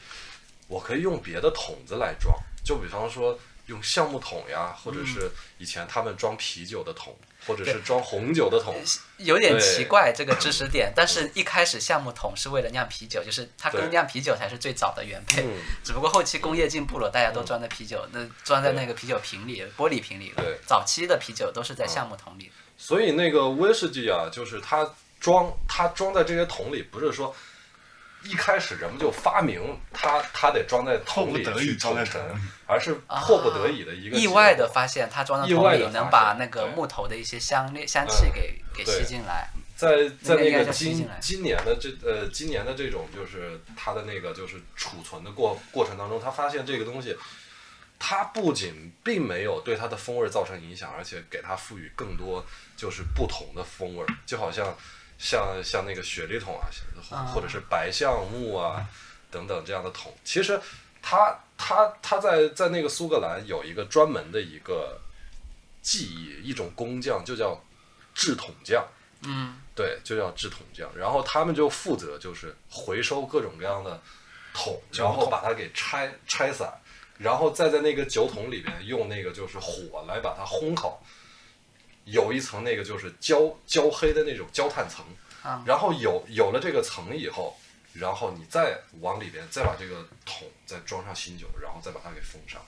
我可以用别的桶子来装，就比方说用橡木桶呀，或者是以前他们装啤酒的桶，或者是装红酒的桶。有点奇怪这个知识点，(laughs) 但是一开始橡木桶是为了酿啤酒，就是它跟对酿啤酒才是最早的原配。嗯，只不过后期工业进步了，大家都装在啤酒，那装在那个啤酒瓶里、玻璃瓶里了早期的啤酒都是在橡木桶里。所以那个威士忌啊，就是它装它装在这些桶里，不是说一开始人们就发明它它得装在桶里不得已去装在储存，而是迫不得已的一个结意外的发现，它装在意桶里能把那个木头的一些香料香气嗯给给吸进来。在在那个今就吸进来。今年的这呃今年的这种就是它的那个就是储存的过过程当中，他发现这个东西，它不仅并没有对它的风味造成影响，而且给它赋予更多就是不同的风味儿，就好像像像那个雪莉桶啊，啊或者是白橡木啊等等这样的桶，其实它它它在在那个苏格兰有一个专门的一个技艺，一种工匠，就叫制桶匠。嗯，对，就叫制桶匠。然后他们就负责就是回收各种各样的桶，然后把它给拆拆散，然后再在那个酒桶里边用那个就是火来把它烘烤，有一层那个就是焦焦黑的那种焦炭层啊，然后有有了这个层以后。然后你再往里边再把这个桶再装上新酒，然后再把它给封上，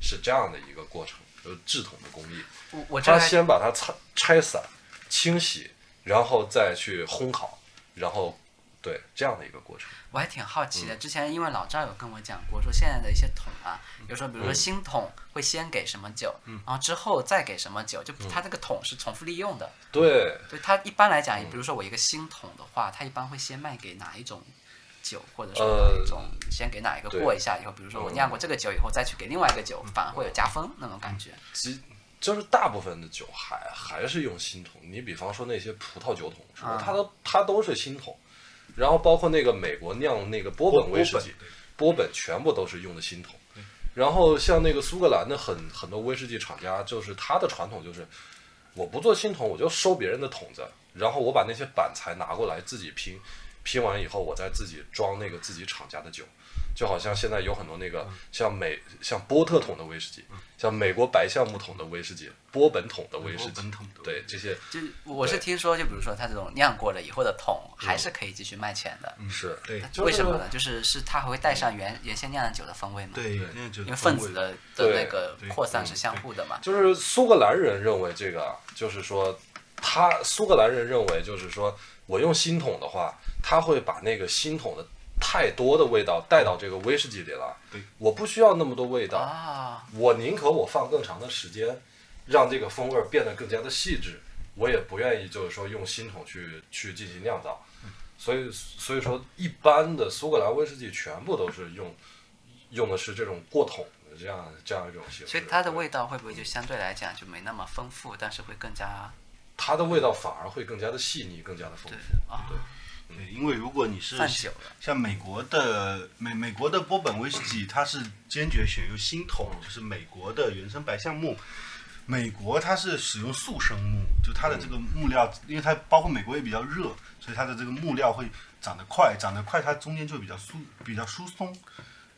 是这样的一个过程，就是制桶的工艺。我我先把它拆拆散、清洗，然后再去烘烤，然后对这样的一个过程。我还挺好奇的，嗯之前因为老赵有跟我讲过，说现在的一些桶啊，有时候比如说嗯新桶会先给什么酒，然后之后再给什么酒，就嗯它这个桶是重复利用的。对，对它一般来讲，嗯比如说我一个新桶的话，它一般会先卖给哪一种酒，或者说一种先给哪一个过一下以后，比如说我嗯酿过这个酒以后再去给另外一个酒，反而会有加分那种感觉。基就是大部分的酒还还是用新桶。你比方说那些葡萄酒桶什么，啊它都它都是新桶。然后包括那个美国酿那个波本威士忌，波本全部都是用的新桶。然后像那个苏格兰的很很多威士忌厂家，就是他的传统就是，我不做新桶，我就收别人的桶子，然后我把那些板材拿过来自己拼，拼完以后我再自己装那个自己厂家的酒。就好像现在有很多那个像美像波特桶的威士忌，像美国白橡木桶的威士忌，波本桶的威士忌对这些就我是听说，就比如说它这种酿过了以后的桶，还是可以继续卖钱的。是对为什么呢？就是是它还会带上原原先酿的酒的风味嘛。对，因为分子的的那个扩散是相互的嘛。就是苏格兰人认为这个啊，就是说，他苏格兰人认为就是说我用新桶的话，他会把那个新桶的太多的味道带到这个威士忌里了。对，我不需要那么多味道，啊，我宁可我放更长的时间，让这个风味儿变得更加的细致，我也不愿意就是说用新桶去去进行酿造。所以所以说，一般的苏格兰威士忌全部都是用用的是这种过桶的这样这样一种形式。所以它的味道会不会就相对来讲就没那么丰富，但是会更加它的味道反而会更加的细腻，更加的丰富。啊对对，因为如果你是？像美国的美美国的波本威士忌，它是坚决选用新桶，就是美国的原生白橡木。美国它是使用速生木，就它的这个木料，因为它包括美国也比较热，所以它的这个木料会长得快，长得快，它中间就比较疏比较疏松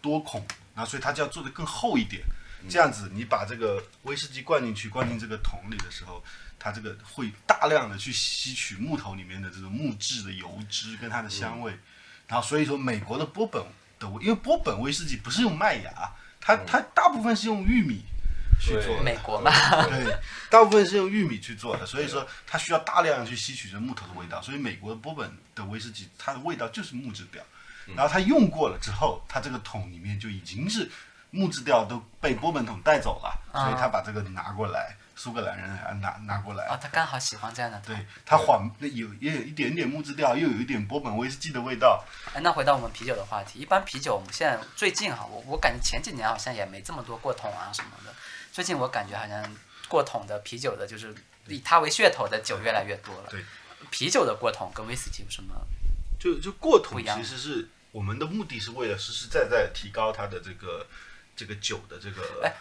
多孔，然后所以它就要做的更厚一点。这样子，你把这个威士忌灌进去，灌进这个桶里的时候，它这个会大量的去吸取木头里面的这种木质的油脂跟它的香味。然后所以说，美国的波本的，因为波本威士忌不是用麦芽，它它大部分是用玉米去做的。美国嘛，(laughs) 对，大部分是用玉米去做的，所以说它需要大量的去吸取这木头的味道。所以美国的波本的威士忌，它的味道就是木质调。然后它用过了之后，它这个桶里面就已经是木质调都被波本桶带走了，所以他把这个拿过来，苏格兰人还拿拿过来。哦，他刚好喜欢这样的桶。对，它缓有也有一点点木质调，又有一点波本威士忌的味道。哎，那回到我们啤酒的话题，一般啤酒我们现在最近哈，我我感觉前几年好像也没这么多过桶啊什么的，最近我感觉好像过桶的啤酒的，就是以它为噱头的酒越来越多了。对，啤酒的过桶跟威士忌有什么？就就过桶一样其实是我们的目的是为了实实在在提高它的这个这个酒的这个哎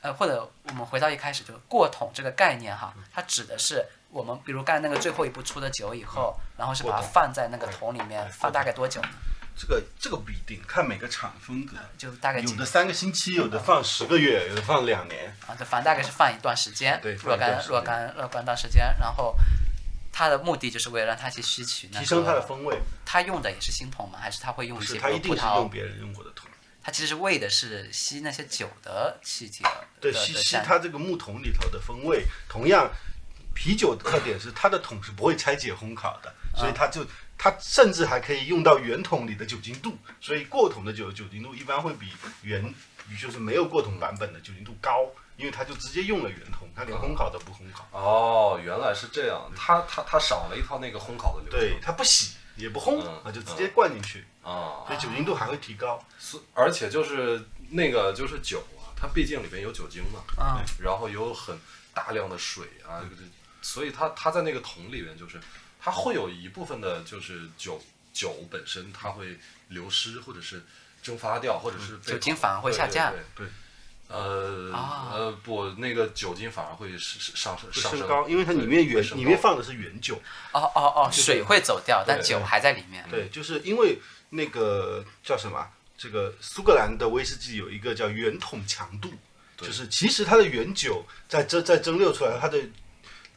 呃，或者我们回到一开始，就是过桶这个概念哈，它指的是我们比如干那个最后一步出的酒以后，然后是把它放在那个桶里面放大概多久呢？这个这个不一定，看每个厂风格，就大概几有的三个星期，有的放十个月，有的放两年。啊，对反正大概是放一段时间，对若干若干若干段时间，然后它的目的就是为了让它去吸取那个，提升它的风味，它用的也是新桶吗？还是它会用一些它一定是用别人用过的桶。它其实为的是吸那些酒的气体的对，吸吸它这个木桶里头的风味。同样，啤酒的特点是它的桶是不会拆解烘烤的，啊所以它就它甚至还可以用到原桶里的酒精度。所以过桶的酒酒精度一般会比原就是没有过桶版本的酒精度高，因为它就直接用了圆桶，它连烘烤都不烘烤。哦，原来是这样，它它它少了一套那个烘烤的流程。对，它不洗也不烘啊，就直接灌进去，啊，所以酒精度还会提高。是而且就是那个就是酒啊，它毕竟里面有酒精嘛，嗯然后有很大量的水啊，这个所以它它在那个桶里面就是它会有一部分的就是酒酒本身它会流失或者是蒸发掉，或者是酒精反而会下降对对对对呃、啊呃不，那个酒精反而会是是上升上升升高，因为它里面原里面放的是原酒，哦哦哦，水会走掉，但酒还在里面。对，就是因为那个叫什么，这个苏格兰的威士忌有一个叫原桶强度，就是其实它的原酒在蒸在蒸馏出来，它的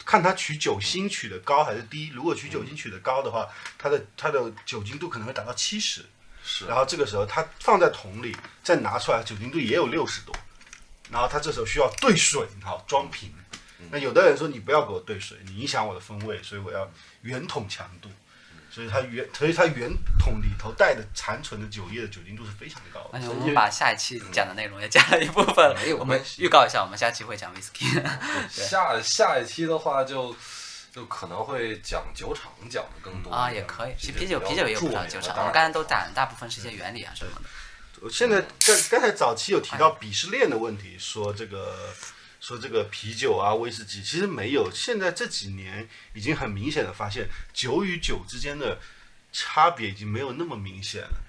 看它取酒心取的高还是低。如果取酒精取的高的话，它的它的酒精度可能会达到七十，是然后这个时候它放在桶里再拿出来，酒精度也有六十多，然后它这时候需要兑水，好装瓶。那有的人说你不要给我兑水，你影响我的风味，所以我要圆桶强度。所以它圆，所以它圆桶里头带的残存的酒液的酒精度是非常高的。那我们把下一期讲的内容也加了一部分我们预告一下，我们下期会讲 whisky。下下一期的话就就可能会讲酒厂讲的更多啊，也可以。其实啤酒啤酒也有不少酒厂，我们刚才都讲，大部分是一些原理啊什么的。我现在刚刚才早期有提到鄙视链的问题，说这个说这个啤酒啊威士忌，其实没有。现在这几年已经很明显的发现，酒与酒之间的差别已经没有那么明显了。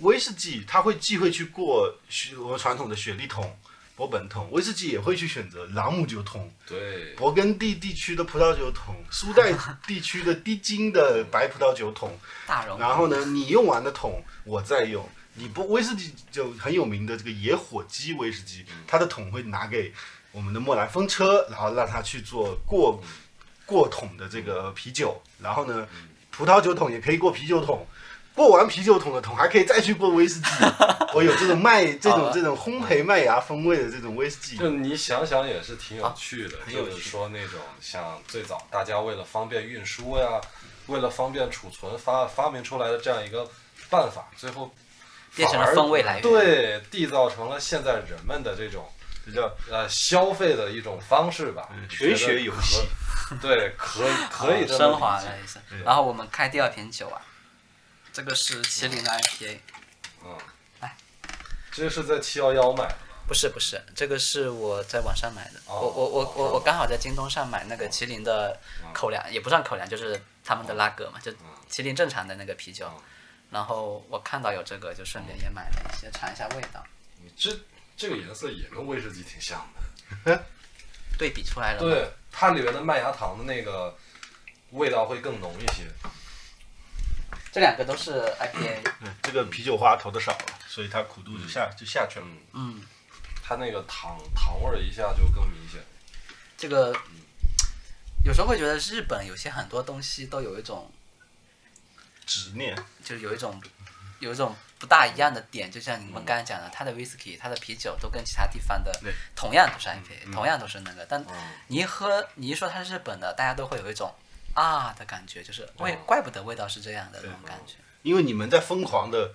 威士忌它会既会去过雪我们传统的雪莉桶、波本桶，威士忌也会去选择朗姆酒桶、对勃艮第地区的葡萄酒桶、苏代地区的低精的白葡萄酒桶。(laughs) 大容，然后呢，你用完的桶我再用。你不威士忌就很有名的这个野火鸡威士忌，它的桶会拿给我们的莫兰风车，然后让它去做过过桶的这个啤酒。然后呢，葡萄酒桶也可以过啤酒桶，过完啤酒桶的桶还可以再去过威士忌。(laughs) 我有这种麦这种这种烘焙麦芽风味的这种威士忌。就你想想也是挺有趣的，就是说那种像最早大家为了方便运输呀，为了方便储存发发明出来的这样一个办法，最后变成了反而风味来源。对，缔造成了现在人们的这种比较呃消费的一种方式吧，玄学游戏。可，(laughs) 对，可 (laughs) 可以升华了一下。然后我们开第二瓶酒啊，这个是麒麟的 IPA，嗯，来，这是在七幺幺买的？不是不是，这个是我在网上买的。哦我我我我我刚好在京东上买那个麒麟的口粮，也不算口粮，就是他们的拉格嘛，就麒麟正常的那个啤酒。然后我看到有这个，就顺便也买了一些，尝一下味道，你这这个颜色也跟威士忌挺像的。(laughs) 对比出来了。，对，它里面的麦芽糖的那个味道会更浓一些。这两个都是 IPA。(coughs) 对这个啤酒花投的少了，所以它苦度就下就下去了。嗯，它那个糖糖味儿一下就更明显。这个有时候会觉得日本有些很多东西都有一种，执念，就是有一种有一种不大一样的点，就像你们刚才讲的，它的 whisky、它的啤酒都跟其他地方的同样都是 IPA，、同样都是那个，但嗯。你一喝，你一说它是日本的，大家都会有一种啊的感觉，就是味，嗯怪不得味道是这样的那种感觉。因为你们在疯狂的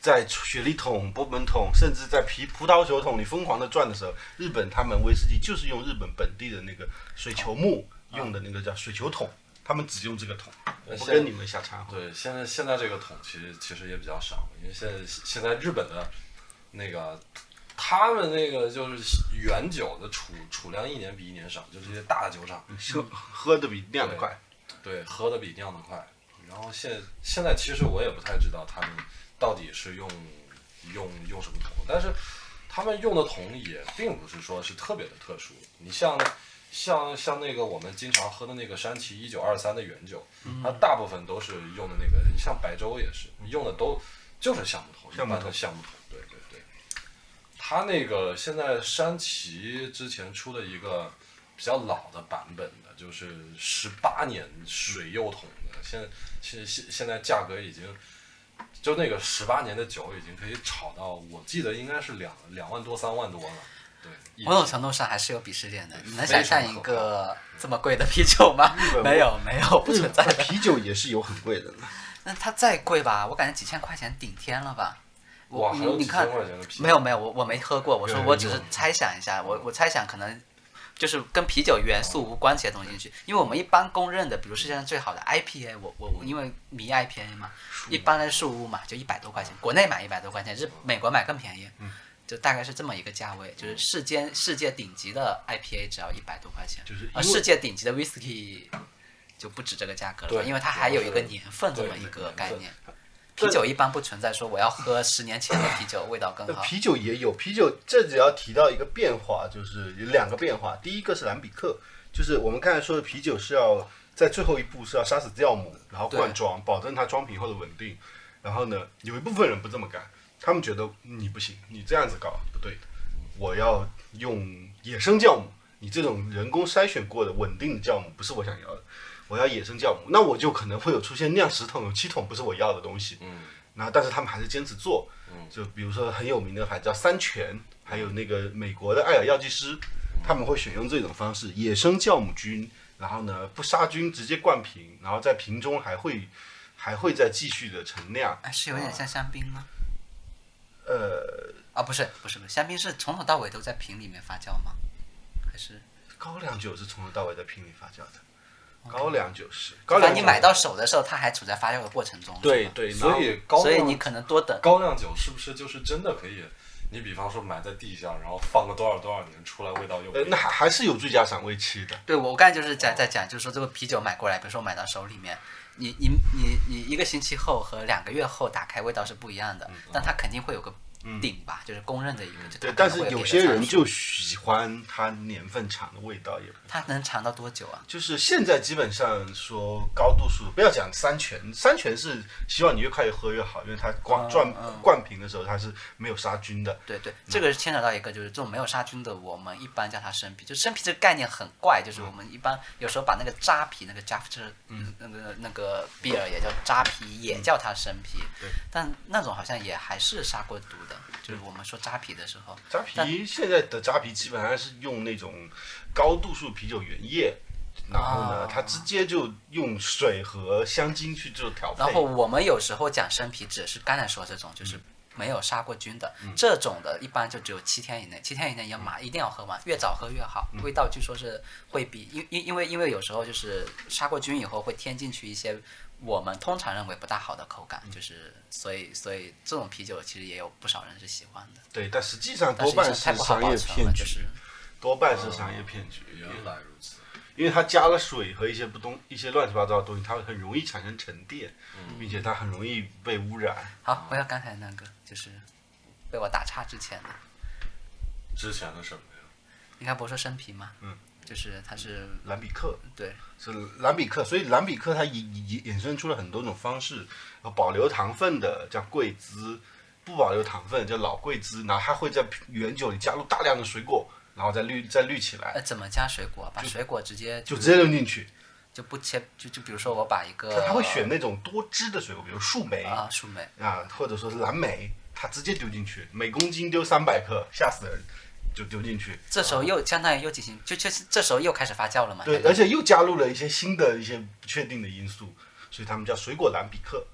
在雪梨桶、波本桶，甚至在啤葡萄酒桶里疯狂的转的时候，日本他们威士忌就是用日本本地的那个水球木用的那个叫水球桶，他们只用这个桶，我不跟你们瞎掺和。对，现在现在这个桶其实其实也比较少，因为现在现在日本的那个他们那个就是原酒的储储量一年比一年少，就这些大的酒厂，喝喝的比酿的快。对，喝的比酿的快。然后现现在其实我也不太知道他们到底是用用用什么桶，但是他们用的桶也并不是说是特别的特殊。你像像像那个我们经常喝的那个山崎一九二三的原酒，它大部分都是用的那个，你像白粥也是用的都就是橡木桶，橡木桶一般的橡木桶，对对对。它那个现在山崎之前出的一个比较老的版本的，就是十八年水釉桶的，现现现现在价格已经。就那个十八年的酒已经可以炒到，我记得应该是两两万多、三万多了。对，某种程度上还是有鄙视链的。你能想象一个这么贵的啤酒吗？没有，没有，不存在的。啤酒也是有很贵的。那它再贵吧，我感觉几千块钱顶天了吧。我你你看没有没有，我我没喝过，我说我只是猜想一下，我我猜想可能就是跟啤酒元素无关系的东西进去，因为我们一般公认的，比如世界上最好的 IPA，我我我因为迷 IPA 嘛，一般的树屋嘛就一百多块钱，国内买一百多块钱，日美国买更便宜，就大概是这么一个价位，就是世间世界顶级的 IPA 只要一百多块钱，而就是因为世界顶级的 Whisky 就不止这个价格了，对因为它还有一个年份这么一个概念。啤酒一般不存在说我要喝十年前的啤酒，味道更好。啤酒也有啤酒，这只要提到一个变化，就是有两个变化。第一个是兰比克，就是我们刚才说的啤酒是要在最后一步是要杀死酵母，然后灌装，保证它装瓶后的稳定。然后呢，有一部分人不这么干，他们觉得你不行，你这样子搞不对，我要用野生酵母，你这种人工筛选过的稳定的酵母不是我想要的，我要野生酵母，那我就可能会有出现酿十桶有七桶不是我要的东西。嗯，那但是他们还是坚持做，嗯。就比如说很有名的牌子叫三全，还有那个美国的爱尔药剂师，他们会选用这种方式，野生酵母菌，然后呢不杀菌，直接灌瓶，然后在瓶中还会还会再继续的陈酿，哎，是有点像香槟吗？呃，啊，不是，不是，不是，香槟是从头到尾都在瓶里面发酵吗？还是？高粱酒是从头到尾在瓶里发酵的，高粱酒是，高粱酒你买到手的时候，它还处在发酵的过程中。对对，所以高所以你可能多等。高粱酒是不是就是真的可以？你比方说埋在地下，然后放个多少多少年，出来味道又呃那还还是有最佳赏味期的，对我我刚才就是在在讲，就是说这个啤酒买过来，比如说买到手里面，你你你你一个星期后和两个月后打开味道是不一样的，但它肯定会有个顶吧，就是公认的一个。就对，但是有些人就喜欢它年份长的味道，也不它能长到多久啊？就是现在基本上说高度数，不要讲三全，三全是希望你越快越喝越好，因为它灌嗯灌瓶的时候它是没有杀菌的。对对，这个是牵扯到一个，就是这种没有杀菌的，我们一般叫它生啤。就生啤这个概念很怪，就是我们一般有时候把那个扎啤，那个 Jafter，嗯，那个那个 beer 也叫扎啤，也叫它生啤。对。但那种好像也还是杀过毒的，就是我们说扎啤的时候。扎啤现在的扎啤基本上是用那种高度数啤酒原液，然后呢，哦它直接就用水和香精去做调配。然后我们有时候讲生啤，只是刚才说这种，就是没有杀过菌的，嗯这种的一般就只有七天以内，七天以内要马一定要喝完，越早喝越好。嗯味道据说是会比因因因为因为有时候就是杀过菌以后会添进去一些我们通常认为不大好的口感，嗯就是所以所以这种啤酒其实也有不少人是喜欢的，对，但实际上多半是太不好商业保存了，骗局，就是多半是商业骗局。原来如此。因为它加了水和一些不东一些乱七八糟的东西，它会很容易产生沉淀，并且它很容易被污染。好。回到刚才那个，就是被我打岔之前的，之前的什么呀？你刚不是生啤吗？嗯，就是它是兰比克对。是兰比克，所以兰比克它衍衍衍生出了很多种方式，有保留糖分的叫桂枝，不保留糖分叫老桂枝，然后它会在原酒里加入大量的水果，然后再滤再滤起来，呃，怎么加水果？把水果直接就直接扔进去。就不切，就就比如说我把一个它它会选那种多汁的水果，比如树莓啊树莓，啊，或者说是蓝莓，它直接丢进去，每公斤丢三百克，吓死人，就丢进去。这时候又相当于又进行，就就是这时候又开始发酵了嘛。对，而且又加入了一些新的一些不确定的因素，所以他们叫水果蓝比克，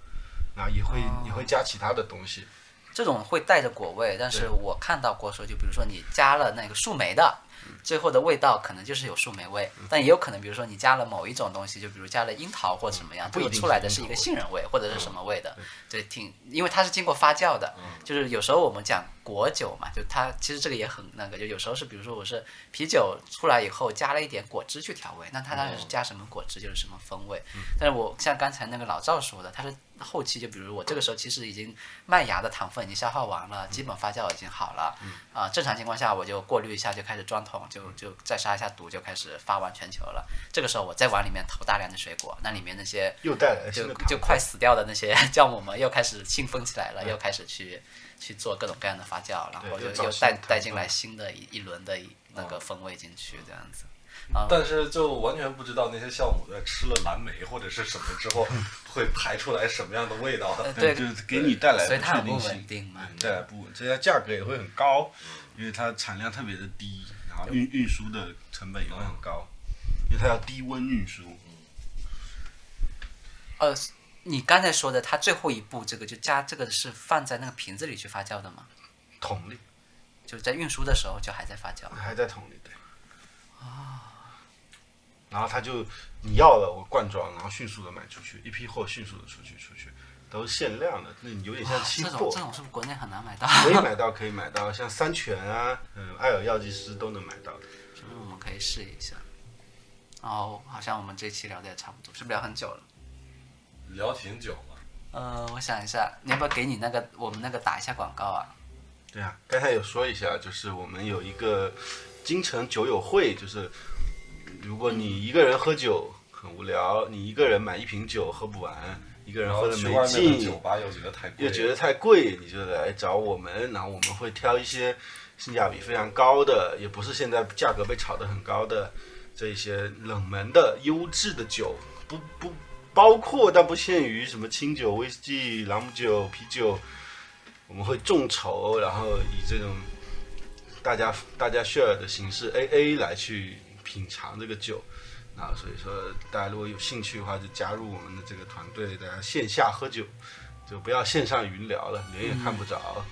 啊，也会、哦也会加其他的东西。这种会带着果味，但是我看到过说，就比如说你加了那个树莓的，最后的味道可能就是有树莓味，但也有可能，比如说你加了某一种东西，就比如加了樱桃或者什么样，最后不一定出来的是一个杏仁味。或者是什么味的，对，挺因为它是经过发酵的，就是有时候我们讲果酒嘛，就它其实这个也很那个，就有时候是比如说我是啤酒出来以后加了一点果汁去调味，那它当然是加什么果汁就是什么风味，但是我像刚才那个老赵说的，他是后期就比如我这个时候其实已经麦芽的糖分已经消耗完了，基本发酵已经好了，啊、正常情况下我就过滤一下就开始装桶，就就再杀一下毒就开始发往全球了。这个时候我再往里面投大量的水果，那里面那些又带来就就快死掉的那些 (laughs) 酵母们又开始兴奋起来了，又开始去去做各种各样的发酵，然后对又又带带进来新的一一轮的那个风味进去，这样子。但是就完全不知道那些酵母在吃了蓝莓或者是什么之后，(laughs) 会排出来什么样的味道。呃 (laughs) 对，就是给你带来所以它很不不确定性稳定嘛。对，带来不稳，这家价格也会很高，因为它产量特别的低，然后运运输的成本也会很高，因为它要低温运输。呃，你刚才说的，它最后一步这个就加这个是放在那个瓶子里去发酵的吗？桶里就是在运输的时候就还在发酵。还在桶里，对。啊然后他就你要了，我罐装，然后迅速的卖出去，一批货迅速的出去出去，都是限量的，那你有点像期货这种这。种是不是国内很难买到？可以买到，(laughs) 可以买到，像三全啊，嗯，爱尔药剂师都能买到的。是不是我们可以试一下？哦好像我们这期聊的也差不多，是不是聊很久了？聊挺久了，呃，我想一下，你要不要给你那个我们那个打一下广告啊？对啊，刚才有说一下，就是我们有一个京城酒友会，就是如果你一个人喝酒很无聊，你一个人买一瓶酒喝不完，一个人喝的没劲酒，吧又觉得太贵，又觉得太贵，你就来找我们，然后我们会挑一些性价比非常高的，也不是现在价格被炒得很高的这一些冷门的优质的酒，不不包括但不限于什么清酒、威士忌、朗姆酒、啤酒，我们会众筹，然后以这种大家大家 share 的形式 AA 来去品尝这个酒。啊，所以说大家如果有兴趣的话，就加入我们的这个团队，大家线下喝酒，就不要线上云聊了，脸也看不着。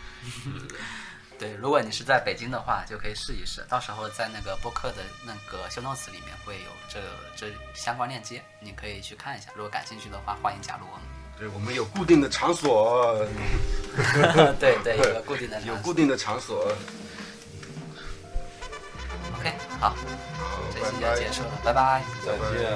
对，如果你是在北京的话，就可以试一试。到时候在那个播客的那个 show notes 里面会有这这相关链接，你可以去看一下。如果感兴趣的话，欢迎加入我们。对，我们有固定的场所，(laughs) 对对，有个固定的 (laughs) 有场所固定的场所。OK，好，这期就。结束了，拜拜。再见。